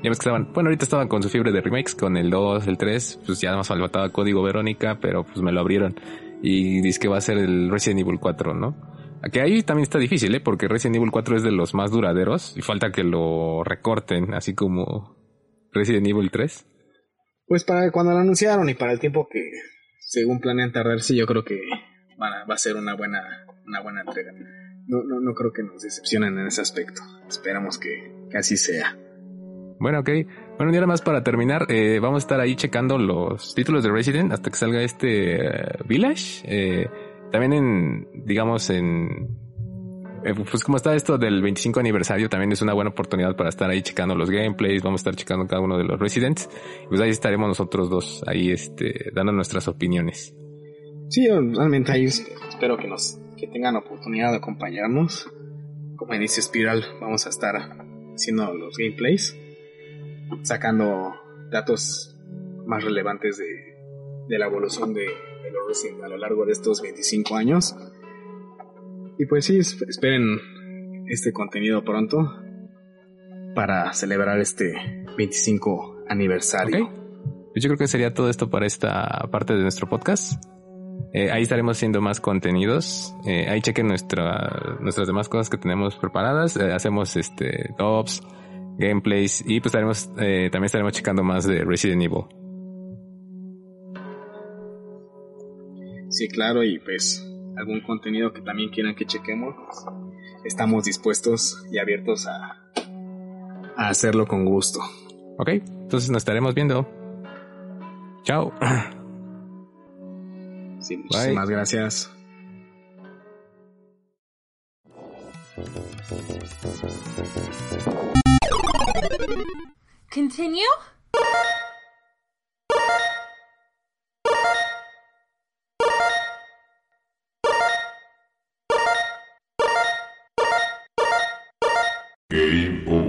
Ya ves que estaban, bueno, ahorita estaban con su fiebre de remakes, con el 2, el 3, pues ya más faltaba código Verónica, pero pues me lo abrieron. Y dice que va a ser el Resident Evil 4, ¿no? Que ahí también está difícil, ¿eh? Porque Resident Evil 4 es de los más duraderos y falta que lo recorten, así como Resident Evil 3. Pues para cuando lo anunciaron y para el tiempo que según planean tardarse, yo creo que van a- va a ser una buena, una buena entrega. No, no, no creo que nos decepcionen en ese aspecto. Esperamos que, que así sea. Bueno, ok. Bueno, y ahora más para terminar, eh, vamos a estar ahí checando los títulos de Resident hasta que salga este eh, Village. Eh, también en, digamos, en... pues como está esto del 25 aniversario, también es una buena oportunidad para estar ahí checando los gameplays, vamos a estar checando cada uno de los Residents. Pues ahí estaremos nosotros dos, ahí este, dando nuestras opiniones. Sí, realmente ahí espero que nos que tengan oportunidad de acompañarnos. Como dice Spiral, vamos a estar haciendo los gameplays, sacando datos más relevantes de, de la evolución de, de los Resident a lo largo de estos 25 años. Y pues sí, es- esperen este contenido pronto para celebrar este 25 aniversario. Ok. Pues yo creo que sería todo esto para esta parte de nuestro podcast. Eh, ahí estaremos haciendo más contenidos. Eh, ahí chequen nuestra, nuestras demás cosas que tenemos preparadas. Eh, hacemos este tops, gameplays y pues estaremos, eh, también estaremos checando más de Resident Evil. Sí, claro, y pues algún contenido que también quieran que chequemos, estamos dispuestos y abiertos a, a hacerlo con gusto. Ok, entonces nos estaremos viendo. Chao. Sí, muchísimas gracias. Continue? Game over.